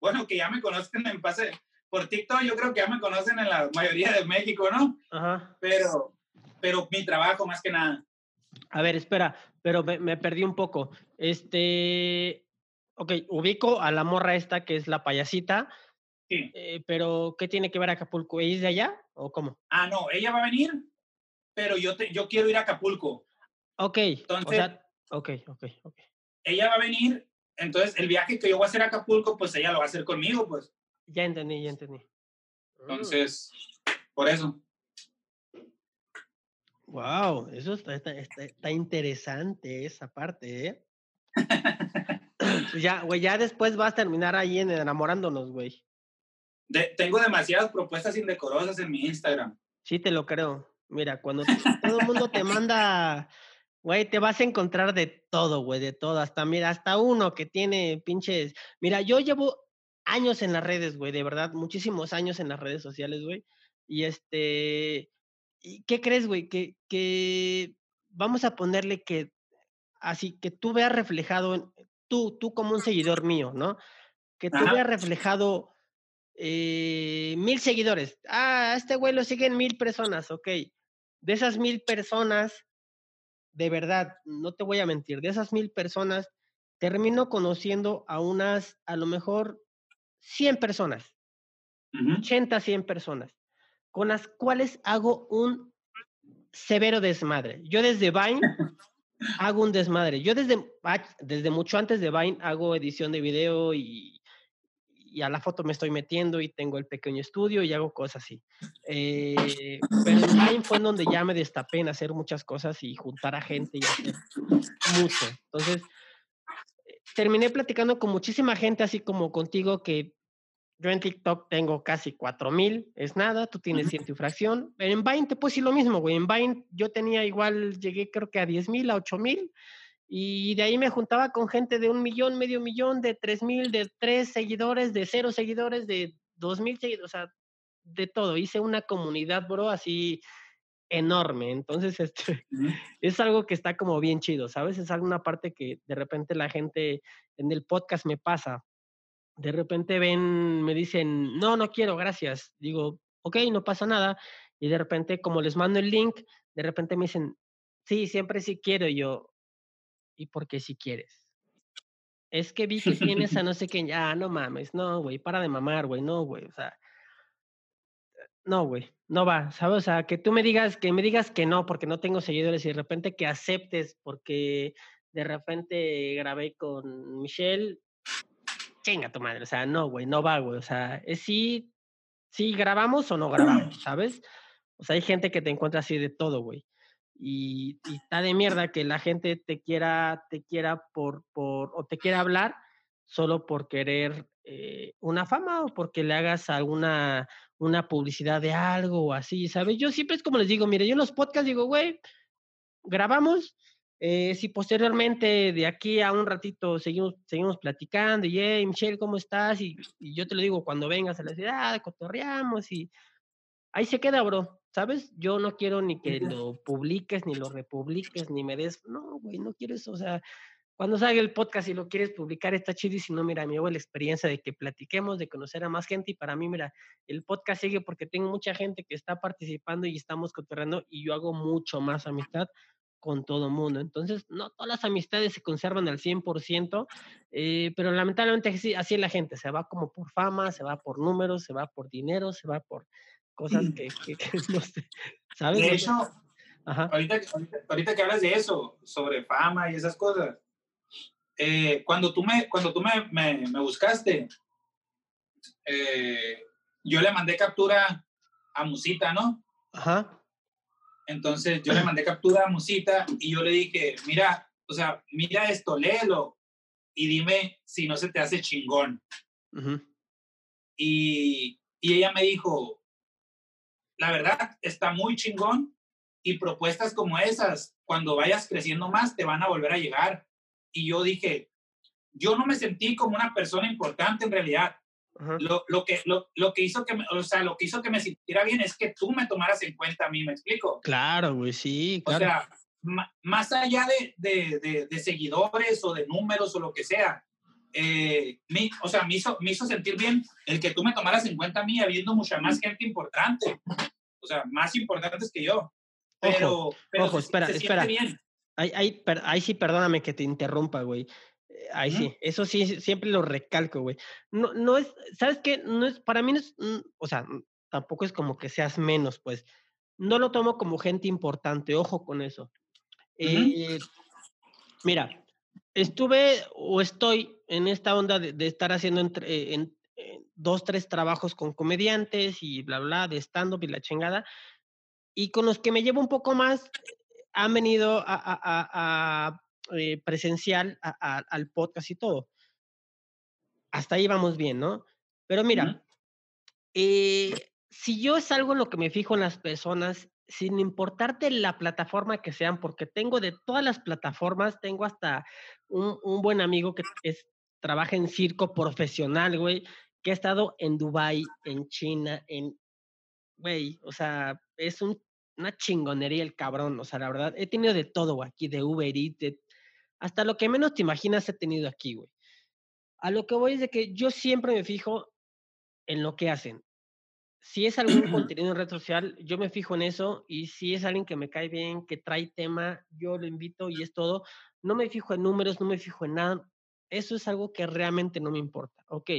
Bueno, que ya me conozcan en pase. Por TikTok yo creo que ya me conocen en la mayoría de México, ¿no? Ajá. Pero, pero mi trabajo más que nada. A ver, espera, pero me, me perdí un poco. Este, ok, ubico a la morra esta que es la payasita, Sí. eh, pero ¿qué tiene que ver Acapulco? ¿Ella es de allá o cómo? Ah, no, ella va a venir, pero yo, te, yo quiero ir a Acapulco. Ok, o Entonces- sea, ok, ok, ok. Ella va a venir, entonces el viaje que yo voy a hacer a Acapulco, pues ella lo va a hacer conmigo, pues. Ya entendí, ya entendí. Entonces, por eso. Wow, eso está, está, está- está interesante esa parte, ¿eh? <laughs> Pues ya, güey, ya después vas a terminar ahí en enamorándonos, güey. De- tengo demasiadas propuestas indecorosas en mi Instagram. Sí, te lo creo. Mira, cuando todo el mundo te <laughs> manda, güey, te vas a encontrar de todo, güey, de todo. Hasta, mira, hasta uno que tiene pinches. Mira, yo llevo años en las redes, güey, de verdad, muchísimos años en las redes sociales, güey. Y este. ¿Y qué crees, güey? Que, que vamos a ponerle que así, que tú veas reflejado, en, tú, tú como un seguidor mío, ¿no? Que tú Ajá. veas reflejado eh, mil seguidores. Ah, a este güey lo siguen mil personas, ok. De esas mil personas, de verdad, no te voy a mentir, de esas mil personas, termino conociendo a unas, a lo mejor, 100 personas, Ujú. 80, 100 personas, con las cuales hago un severo desmadre. Yo desde Vine hago un desmadre. Yo desde, ach- desde mucho antes de Vine hago edición de video y, a la foto me estoy metiendo y tengo el pequeño estudio y hago cosas así. Eh, pero Vine fue en donde ya me destapé en hacer muchas cosas y juntar a gente y hacer mucho. Entonces, eh, terminé platicando con muchísima gente, así como contigo, que yo en TikTok tengo casi 4000, es nada, tú tienes ciento y fracción. En Vine te puedo decir lo mismo, güey. En Vine yo tenía igual, llegué creo que a 10000, a 8000. Y de ahí me juntaba con gente de un millón, medio millón, de tres mil, de tres seguidores, de cero seguidores, de dos mil seguidores, o sea, de todo. Hice una comunidad, bro, así enorme. Entonces, este, <laughs> es algo que está como bien chido, ¿sabes? Es alguna parte que de repente la gente en el podcast me pasa. De repente ven, me dicen, no, no quiero, gracias. Digo, ok, no pasa nada. Y de repente, como les mando el link, de repente me dicen, sí, siempre sí quiero. Yo, ¿y por qué si quieres? Es que vi que tienes a no sé quién, ya, no mames, no, güey, para de mamar, güey, no, güey, o sea, no, güey, no va, ¿sabes? O sea, que tú me digas, que me digas que no, porque no tengo seguidores y de repente que aceptes porque de repente grabé con Michelle, chinga tu madre, o sea, no, güey, no va, güey, o sea, es sí, sí grabamos o no grabamos, <clears throat> ¿sabes? O sea, hay gente que te encuentra así de todo, güey. Y, y está de mierda que la gente te quiera, te quiera por, por, o te quiera hablar solo por querer eh, una fama o porque le hagas alguna una publicidad de algo o así, ¿sabes? Yo siempre es como les digo, mire, yo en los podcasts digo, güey, grabamos, eh, si posteriormente de aquí a un ratito seguimos, seguimos platicando, y hey, Michelle, ¿cómo estás? Y, y yo te lo digo cuando vengas a la ciudad, cotorreamos y ahí se queda, bro, ¿sabes? Yo no quiero ni que lo publiques, ni lo republiques, ni me des, no, güey, no quiero eso, o sea, cuando salga el podcast y lo quieres publicar está chido y si no, mira, me llevo la experiencia de que platiquemos, de conocer a más gente y para mí, mira, el podcast sigue porque tengo mucha gente que está participando y estamos cotorreando y yo hago mucho más amistad con todo mundo. Entonces, no todas las amistades se conservan al 100%, eh, pero lamentablemente así, así es la gente, se va como por fama, se va por números, se va por dinero, se va por cosas que, que, que <laughs> no sé, ¿sabes? De hecho, Ajá. ahorita, ahorita, ahorita que hablas de eso, sobre fama y esas cosas, eh, cuando tú me, cuando tú me, me, me buscaste, eh, yo le mandé captura a Musita, ¿no? Ajá. Entonces yo le mandé captura a Musita y yo le dije, mira, o sea, mira esto, léelo y dime si no se te hace chingón. Y, y ella me dijo, la verdad, está muy chingón y propuestas como esas, cuando vayas creciendo más, te van a volver a llegar. Y yo dije, yo no me sentí como una persona importante en realidad. Ajá. Lo, lo que, lo, lo que hizo que me, o sea, lo que hizo que me sintiera bien es que tú me tomaras en cuenta a mí, ¿me explico? Claro, güey, sí, O claro. sea, ma- más allá de, de, de, de seguidores o de números o lo que sea, eh, me, o sea, me hizo, me hizo sentir bien el que tú me tomaras en cuenta a mí, habiendo mucha más gente importante, o sea, más importantes que yo. Pero, pero ojo, se- espera, se espera. bien. Ahí, ahí sí, perdóname que te interrumpa, güey. Eh, Ahí sí, eso sí, siempre lo recalco, güey. No, no es, ¿sabes qué? No es, para mí no es, mm, o sea, mm, tampoco es como que seas menos, pues. No lo tomo como gente importante, ojo con eso. Eh, mira, estuve o estoy en esta onda de, de estar haciendo entre, eh, en, en dos, tres trabajos con comediantes y bla, bla, de stand-up y la chingada. Y con los que me llevo un poco más, han venido a, a- a- a, eh, presencial a- a- al podcast y todo. Hasta ahí vamos bien, ¿no? Pero mira, eh, si yo es algo en lo que me fijo en las personas, sin importarte la plataforma que sean, porque tengo de todas las plataformas, tengo hasta un, un buen amigo que es, trabaja en circo profesional, güey, que ha estado en Dubai, en China, en, güey, o sea, es un- una chingonería el cabrón, o sea, la verdad, he tenido de todo, aquí, de Uber Eats, de- hasta lo que menos te imaginas he tenido aquí, güey. A lo que voy es de que yo siempre me fijo en lo que hacen. Si es algún contenido en red social, yo me fijo en eso y si es alguien que me cae bien, que trae tema, yo lo invito y es todo. No me fijo en números, no me fijo en nada. Eso es algo que realmente no me importa. Ok,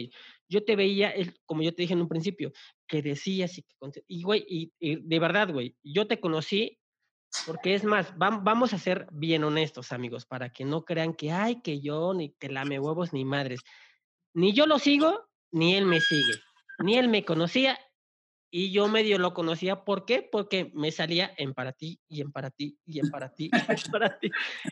yo te veía, como yo te dije en un principio, que decías y que... Y, güey, y, de verdad, güey, yo te conocí porque es más, vamos a ser bien honestos, amigos, para que no crean que, ay, que yo, ni que lame huevos, ni madres. Ni yo lo sigo, ni él me sigue. Ni él me conocía, y yo medio lo conocía. ¿Por qué? Porque me salía en para ti y en para ti y en para ti y en <laughs> para ti.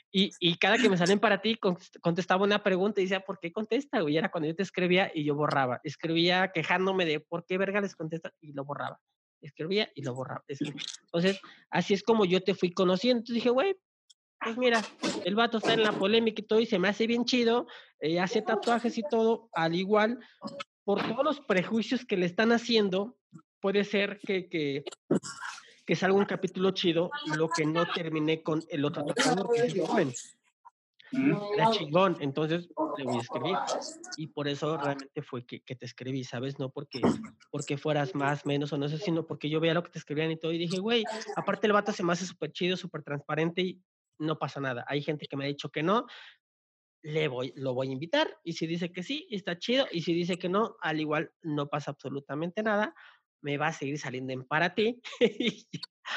Y, y cada que me salía en para ti, contestaba una pregunta y decía, ¿por qué contesta? Y era cuando yo te escribía y yo borraba. Escribía quejándome de por qué verga les contesta y lo borraba. Escribía y lo borraba. <laughs> Entonces, así es como yo te fui conociendo. Entonces dije, güey, pues mira, el vato está en la polémica y todo y se me hace bien chido, eh, hace tatuajes y todo, al igual, por todos los prejuicios que le están haciendo, puede ser que, que, que salga un capítulo chido, lo que no terminé con el otro tatuador, que es joven. Era chingón, entonces le voy a escribir. Y por eso realmente fue que, que, te escribí, ¿sabes? No porque, porque fueras más, menos o no sé, sino porque yo veía lo que te escribían y todo. Y dije, güey, aparte el vato se me hace súper chido, súper transparente y no pasa nada. Hay gente que me ha dicho que no, le voy, lo voy a invitar. Y si dice que sí, está chido. Y si dice que no, al igual no pasa absolutamente nada me va a seguir saliendo en para ti <laughs> y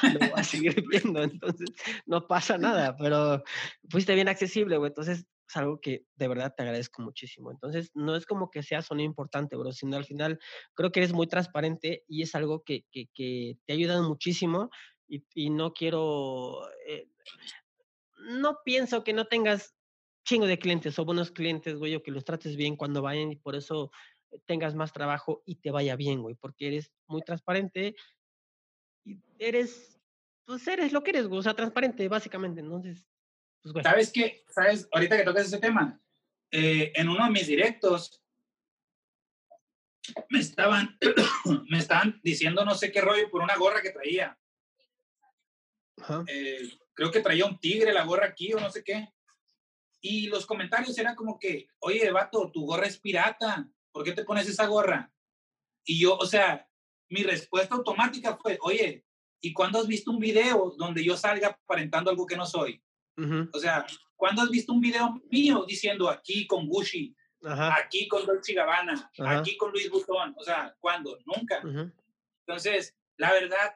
lo voy a <laughs> seguir viendo, entonces no pasa nada, pero fuiste bien accesible, güey, entonces es algo que de verdad te agradezco muchísimo. Entonces, no es como que sea sonido importante, bro, sino al final creo que eres muy transparente y es algo que, que, que te ha ayudado muchísimo y, y no quiero, eh, no pienso que no tengas chingo de clientes o buenos clientes, güey, o que los trates bien cuando vayan y por eso tengas más trabajo y te vaya bien, güey, porque eres muy transparente y eres, pues eres lo que eres, o sea, transparente, básicamente, entonces, pues, güey. ¿Sabes qué? ¿Sabes? Ahorita que tocas ese tema, eh, en uno de mis directos, me estaban, <coughs> me estaban diciendo no sé qué rollo por una gorra que traía. Eh, creo que traía un tigre la gorra aquí o no sé qué. Y los comentarios eran como que, oye, vato, tu gorra es pirata. ¿por qué te pones esa gorra? Y yo, o sea, mi respuesta automática fue, oye, ¿y cuándo has visto un video donde yo salga aparentando algo que no soy? O sea, ¿cuándo has visto un video mío diciendo aquí con Gucci, aquí con Dolce Gabbana, aquí con Luis Butón? O sea, ¿cuándo? Nunca. Entonces, la verdad,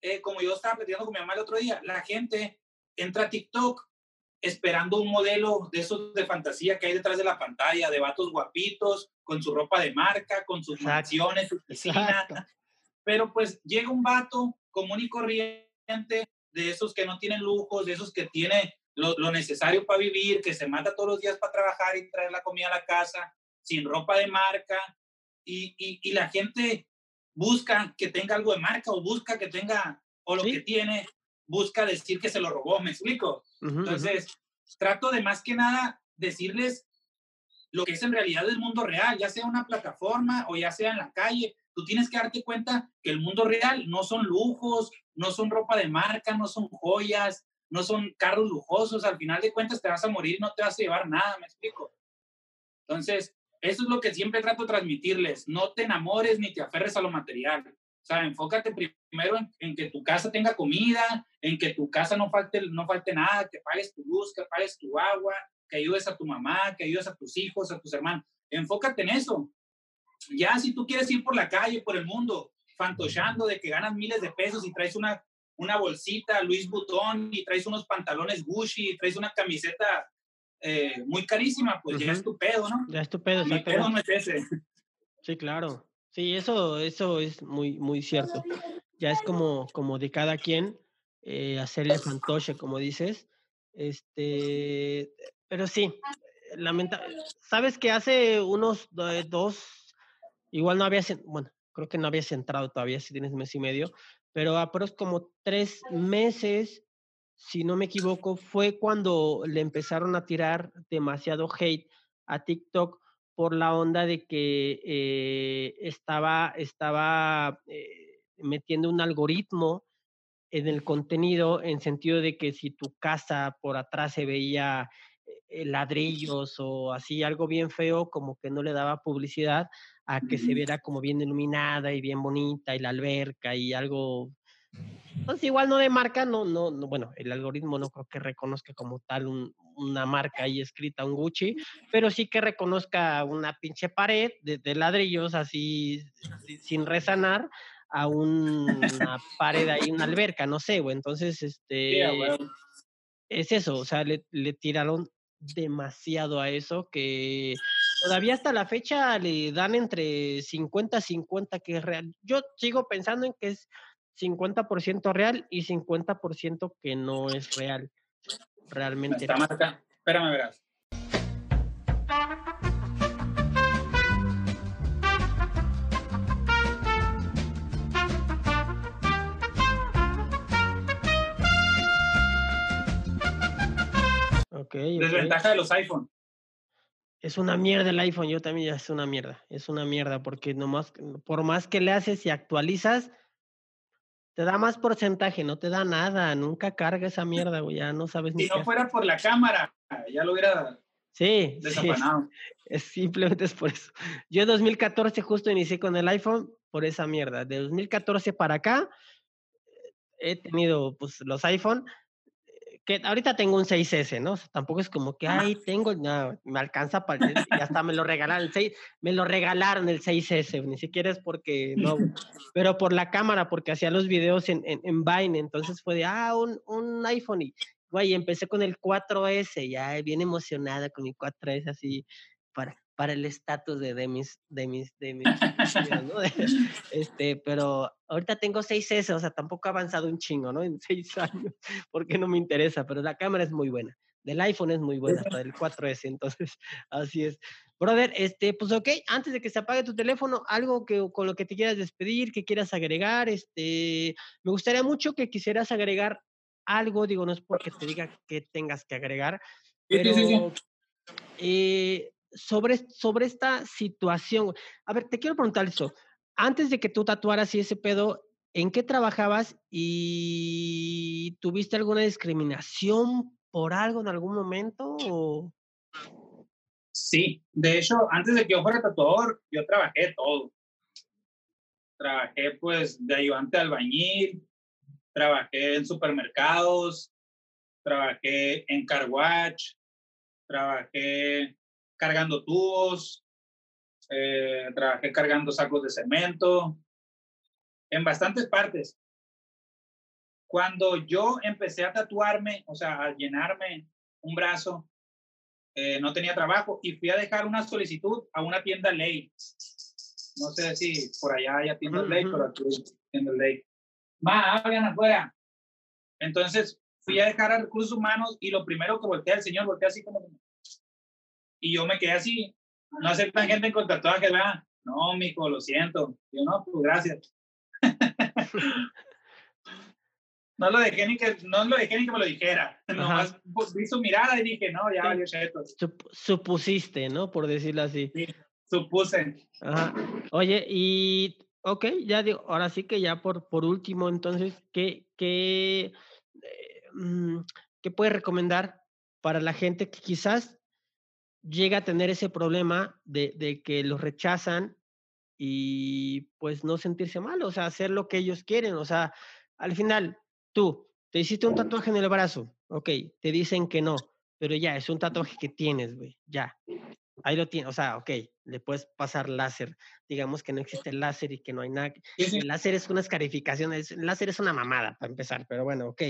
eh, como yo estaba platicando con mi mamá el otro día, la gente entra a TikTok esperando un modelo de esos de fantasía que hay detrás de la pantalla, de vatos guapitos, con su ropa de marca, con sus mansiones, su piscina. Pero pues llega un vato común y corriente, de esos que no tienen lujos, de esos que tiene lo, necesario para vivir, que se mata todos los días para trabajar y traer la comida a la casa, sin ropa de marca, y, y, la gente busca que tenga algo de marca o busca que tenga, o lo que tiene, busca decir que se lo robó, ¿me explico? Entonces, trato de más que nada decirles lo que es en realidad el mundo real, ya sea una plataforma o ya sea en la calle. Tú tienes que darte cuenta que el mundo real no son lujos, no son ropa de marca, no son joyas, no son carros lujosos. Al final de cuentas te vas a morir, no te vas a llevar nada, me explico. Entonces, eso es lo que siempre trato de transmitirles. No te enamores ni te aferres a lo material. O sea, enfócate primero en, que tu casa tenga comida, en que tu casa no falte, no falte nada, que pagues tu luz, que pagues tu agua, que ayudes a tu mamá, que ayudes a tus hijos, a tus hermanos. Enfócate en eso. Ya si tú quieres ir por la calle, por el mundo, fantochando de que ganas miles de pesos y traes una, una bolsita Luis Butón y traes unos pantalones Gucci y traes una camiseta eh, muy carísima, pues ya es tu pedo, ¿no? Ya es tu pedo, Mi pedo no es ese. Sí, claro. Sí, eso, eso es muy, muy cierto. Ya es como, como de cada quien eh, hacerle fantoche, como dices. Este, pero sí, lamenta sabes que hace unos dos, igual no había, bueno, creo que no habías entrado todavía, si tienes mes y medio, pero aprox como tres meses, si no me equivoco, fue cuando le empezaron a tirar demasiado hate a TikTok por la onda de que eh, estaba, estaba eh, metiendo un algoritmo en el contenido en sentido de que si tu casa por atrás se veía eh, ladrillos o así, algo bien feo, como que no le daba publicidad a que se viera como bien iluminada y bien bonita y la alberca y algo, pues igual no de marca, no, no, no bueno, el algoritmo no creo que reconozca como tal un, una marca ahí escrita, un Gucci, pero sí que reconozca una pinche pared de, de ladrillos así sin resanar a una pared ahí, una alberca, no sé, güey. Entonces, este, es eso, o sea, le, le tiraron demasiado a eso que todavía hasta la fecha le dan entre 50 50 que es real. Yo sigo pensando en que es 50% real y 50% que no es real. Realmente. Esta marca, espérame, verás. Okay, Desventaja de los iPhone. Es una mierda el iPhone, yo también ya es una mierda, es una mierda porque nomás, por más que le haces y actualizas, te da más porcentaje, no te da nada, nunca carga esa <laughs> mierda, güey, ya no sabes ni Si no fuera por la cámara, ya lo hubiera sí, desafanado. es, simplemente es por eso. Yo en 2014 justo inicié con el iPhone por esa mierda. De 2014 para acá he tenido pues los iPhone que ahorita tengo un 6S, ¿no? tampoco es como que, ay, tengo, no, me alcanza para, ya hasta me lo regalaron, el 6, me lo regalaron el 6S, ni siquiera es porque, <laughs> no, pero por la cámara, porque hacía los videos en, en, en Vine, entonces fue de, ah, un, un iPhone, y, güey, empecé con el 4S, ya bien emocionada con mi 4S, así, para, para el estatus de, de mis, de mis, de mis, ¿no? <laughs> este, pero ahorita tengo 6S, o sea, tampoco ha avanzado un chingo, ¿no? En seis <laughs> años, porque no me interesa, pero la cámara es muy buena. Del iPhone es muy buena, hasta del 4S, entonces, <laughs> así es. Brother, este, pues ok, antes de que se apague tu teléfono, algo que con lo que te quieras despedir, que quieras agregar, este, me gustaría mucho que quisieras agregar algo, digo, no es porque te diga que tengas que agregar, pero. Eh, sobre, sobre esta situación. A ver, te quiero preguntar eso. Antes de que tú tatuaras y ese pedo, ¿en qué trabajabas y tuviste alguna discriminación por algo en algún momento? O? Sí, de hecho, antes de que yo fuera tatuador, yo trabajé todo. Trabajé pues de ayudante albañil, trabajé en supermercados, trabajé en car watch, trabajé cargando tubos, eh, trabajé cargando sacos de cemento, en bastantes partes. Cuando yo empecé a tatuarme, o sea, a llenarme un brazo, eh, no tenía trabajo y fui a dejar una solicitud a una tienda ley. No sé si por allá hay tiendas ley, pero aquí tienda ley. Más, hagan afuera. Entonces fui a dejar a recursos humanos y lo primero que volteé al señor, volteé así como, y yo me quedé así, no aceptan gente con tatuaje, ¿verdad? No, mijo, lo siento. Yo no, pues gracias. <laughs> no lo dejé ni que, no lo dejé ni que me lo dijera. <laughs> Nomás vi su mirada y dije, no, ya valió cheto. supusiste, ¿no? Por decirlo así. Sí, supuse. Ajá. Oye, y, ok, ya digo, ahora sí que ya por, por último, entonces, ¿qué, qué, eh, mm, ¿qué puedes recomendar para la gente que quizás llega a tener ese problema de, de, que los rechazan y pues no sentirse mal, o sea, hacer lo que ellos quieren, o sea, al final, tú te hiciste un tatuaje en el brazo, ok, te dicen que no, pero ya, es un tatuaje que tienes, güey, ya, ahí lo tienes, o sea, ok, le puedes pasar láser, digamos que no existe el láser y que no hay nada, el láser es una escarificación, el láser es una mamada para empezar, pero bueno, ok,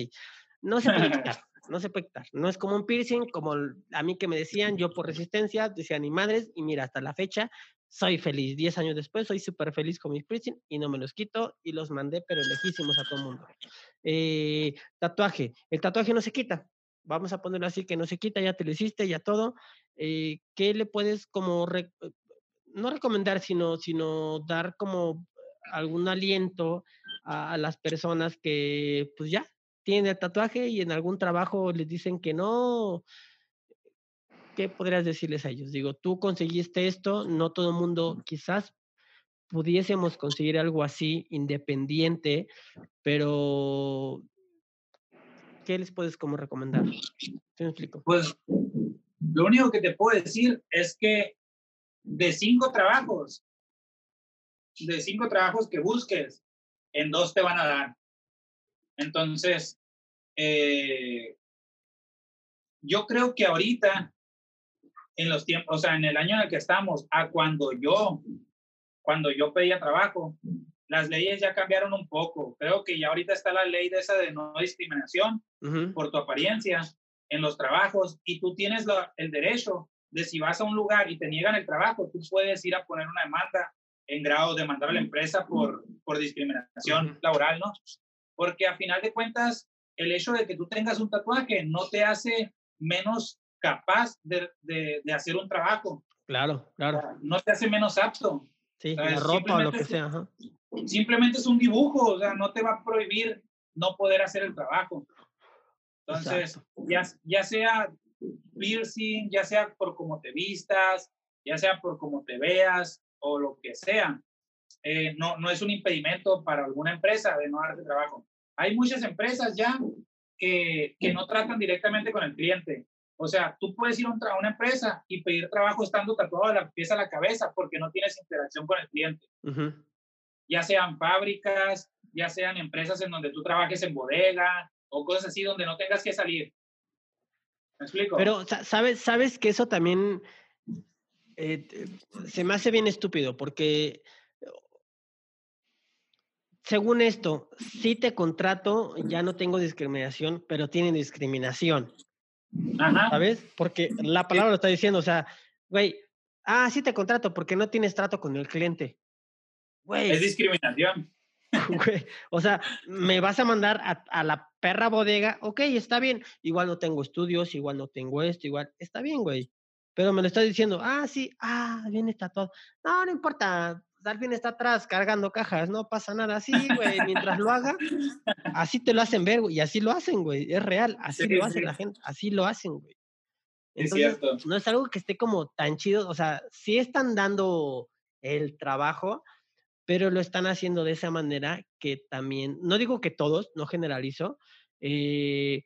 no se puede quitar, <laughs> no se puede quitar. No es como un piercing, como a mí que me decían, yo por resistencia, decían ni madres, y mira, hasta la fecha soy feliz. Diez años después soy súper feliz con mis piercing y no me los quito y los mandé, pero lejísimos a todo el mundo. Eh, tatuaje, el tatuaje no se quita. Vamos a ponerlo así, que no se quita, ya te lo hiciste, ya todo. Eh, ¿Qué le puedes como, no recomendar, sino, sino dar como algún aliento a, a las personas que pues ya tienen el tatuaje y en algún trabajo les dicen que no, ¿qué podrías decirles a ellos? Digo, tú conseguiste esto, no todo el mundo quizás pudiésemos conseguir algo así independiente, pero ¿qué les puedes como recomendar? Pues lo único que te puedo decir es que de cinco trabajos, de cinco trabajos que busques, en dos te van a dar. Entonces, eh, yo creo que ahorita, en los tiempos, o sea, en el año en el que estamos, a cuando yo, cuando yo pedía trabajo, las leyes ya cambiaron un poco. Creo que ya ahorita está la ley de esa de no discriminación por tu apariencia en los trabajos y tú tienes el derecho de si vas a un lugar y te niegan el trabajo, tú puedes ir a poner una demanda en grado de mandar a la empresa por, por discriminación laboral, ¿no? Porque a final de cuentas, el hecho de que tú tengas un tatuaje no te hace menos capaz de, de, hacer un trabajo. Claro, claro. no te hace menos apto. Sí, la ropa o lo que sea. Simplemente es un dibujo, o sea, no te va a prohibir no poder hacer el trabajo. Entonces, ya, ya sea piercing, ya sea por cómo te vistas, ya sea por cómo te veas o lo que sea, eh, no, no es un impedimento para alguna empresa de no darte trabajo. Hay muchas empresas ya que, que no tratan directamente con el cliente. O sea, tú puedes ir a una empresa y pedir trabajo estando tatuado de la pieza a la cabeza porque no tienes interacción con el cliente. Ya sean fábricas, ya sean empresas en donde tú trabajes en bodega o cosas así donde no tengas que salir. ¿Me explico? Pero, ¿sabes, sabes que eso también eh, se me hace bien estúpido porque según esto, si te contrato, ya no tengo discriminación, pero tienen discriminación. ¿Sabes? Porque la palabra lo está diciendo, o sea, güey, ah, sí te contrato porque no tienes trato con el cliente. Güey. Es discriminación. <laughs> Güey, o sea, me vas a mandar a, a, la perra bodega, ok, está bien, igual no tengo estudios, igual no tengo esto, igual, está bien, güey. Pero me lo estás diciendo, ah, sí, ah, bien está todo. No, no importa, Darwin está atrás cargando cajas, no pasa nada. Así, güey, mientras lo haga, así te lo hacen ver, güey, y así lo hacen, güey, es real, así lo hacen la gente, así lo hacen, güey. es cierto. No es algo que esté como tan chido, o sea, sí están dando el trabajo, pero lo están haciendo de esa manera que también, no digo que todos, no generalizo, eh,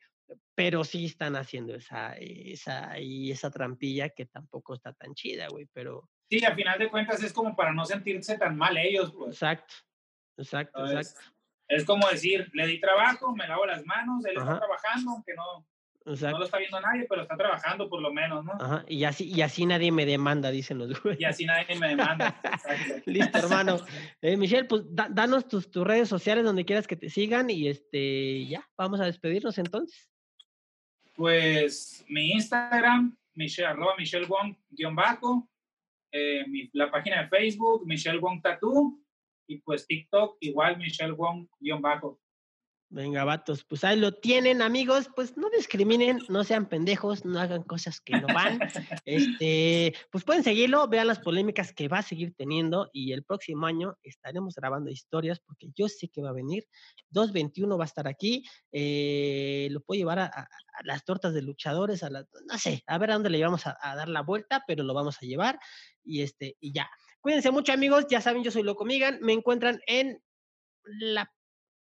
pero sí están haciendo esa, esa, y esa trampilla que tampoco está tan chida, güey, pero Sí, a final de cuentas es como para no sentirse tan mal ellos, pues. Exacto, exacto, exacto. Es como decir, le di trabajo, me lavo las manos, él está trabajando, aunque no, no lo está viendo nadie, pero está trabajando por lo menos, ¿no? Ajá. Y así, y así nadie me demanda, dicen los güeyes. Y así nadie me demanda. <laughs> Listo, hermano. <laughs> Eh, Michelle, pues danos tus, tus redes sociales donde quieras que te sigan y este ya, vamos a despedirnos entonces. Pues mi Instagram, Michelle, arroba Michelle Wong, guion bajo, eh, la página de Facebook, Michelle Wong Tattoo, y pues TikTok, igual Michelle Wong-bajo. Venga, vatos, pues ahí lo tienen, amigos. Pues no discriminen, no sean pendejos, no hagan cosas que no van. <laughs> este, pues pueden seguirlo, vean las polémicas que va a seguir teniendo y el próximo año estaremos grabando historias porque yo sé que va a venir. 221 va a estar aquí. Eh, lo puedo llevar a, las tortas de luchadores, a las, no sé, a ver a dónde le vamos a, dar la vuelta, pero lo vamos a llevar y este, y ya. Cuídense mucho, amigos. Ya saben, yo soy Loco Migan. Me encuentran en la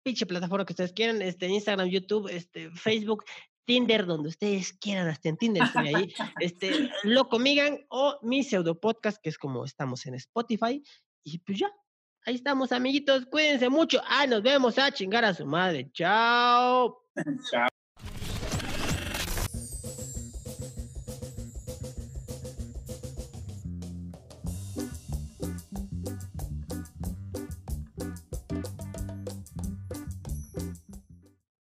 pinche plataforma que ustedes quieran, este, Instagram, YouTube, este, Facebook, Tinder, donde ustedes quieran, hasta en Tinder estoy ahí, este, Loco Migan o mi pseudo podcast, que es como estamos en Spotify, y pues ya, ahí estamos, amiguitos, cuídense mucho, ah, nos vemos a chingar a su madre, chao. <laughs> Chao.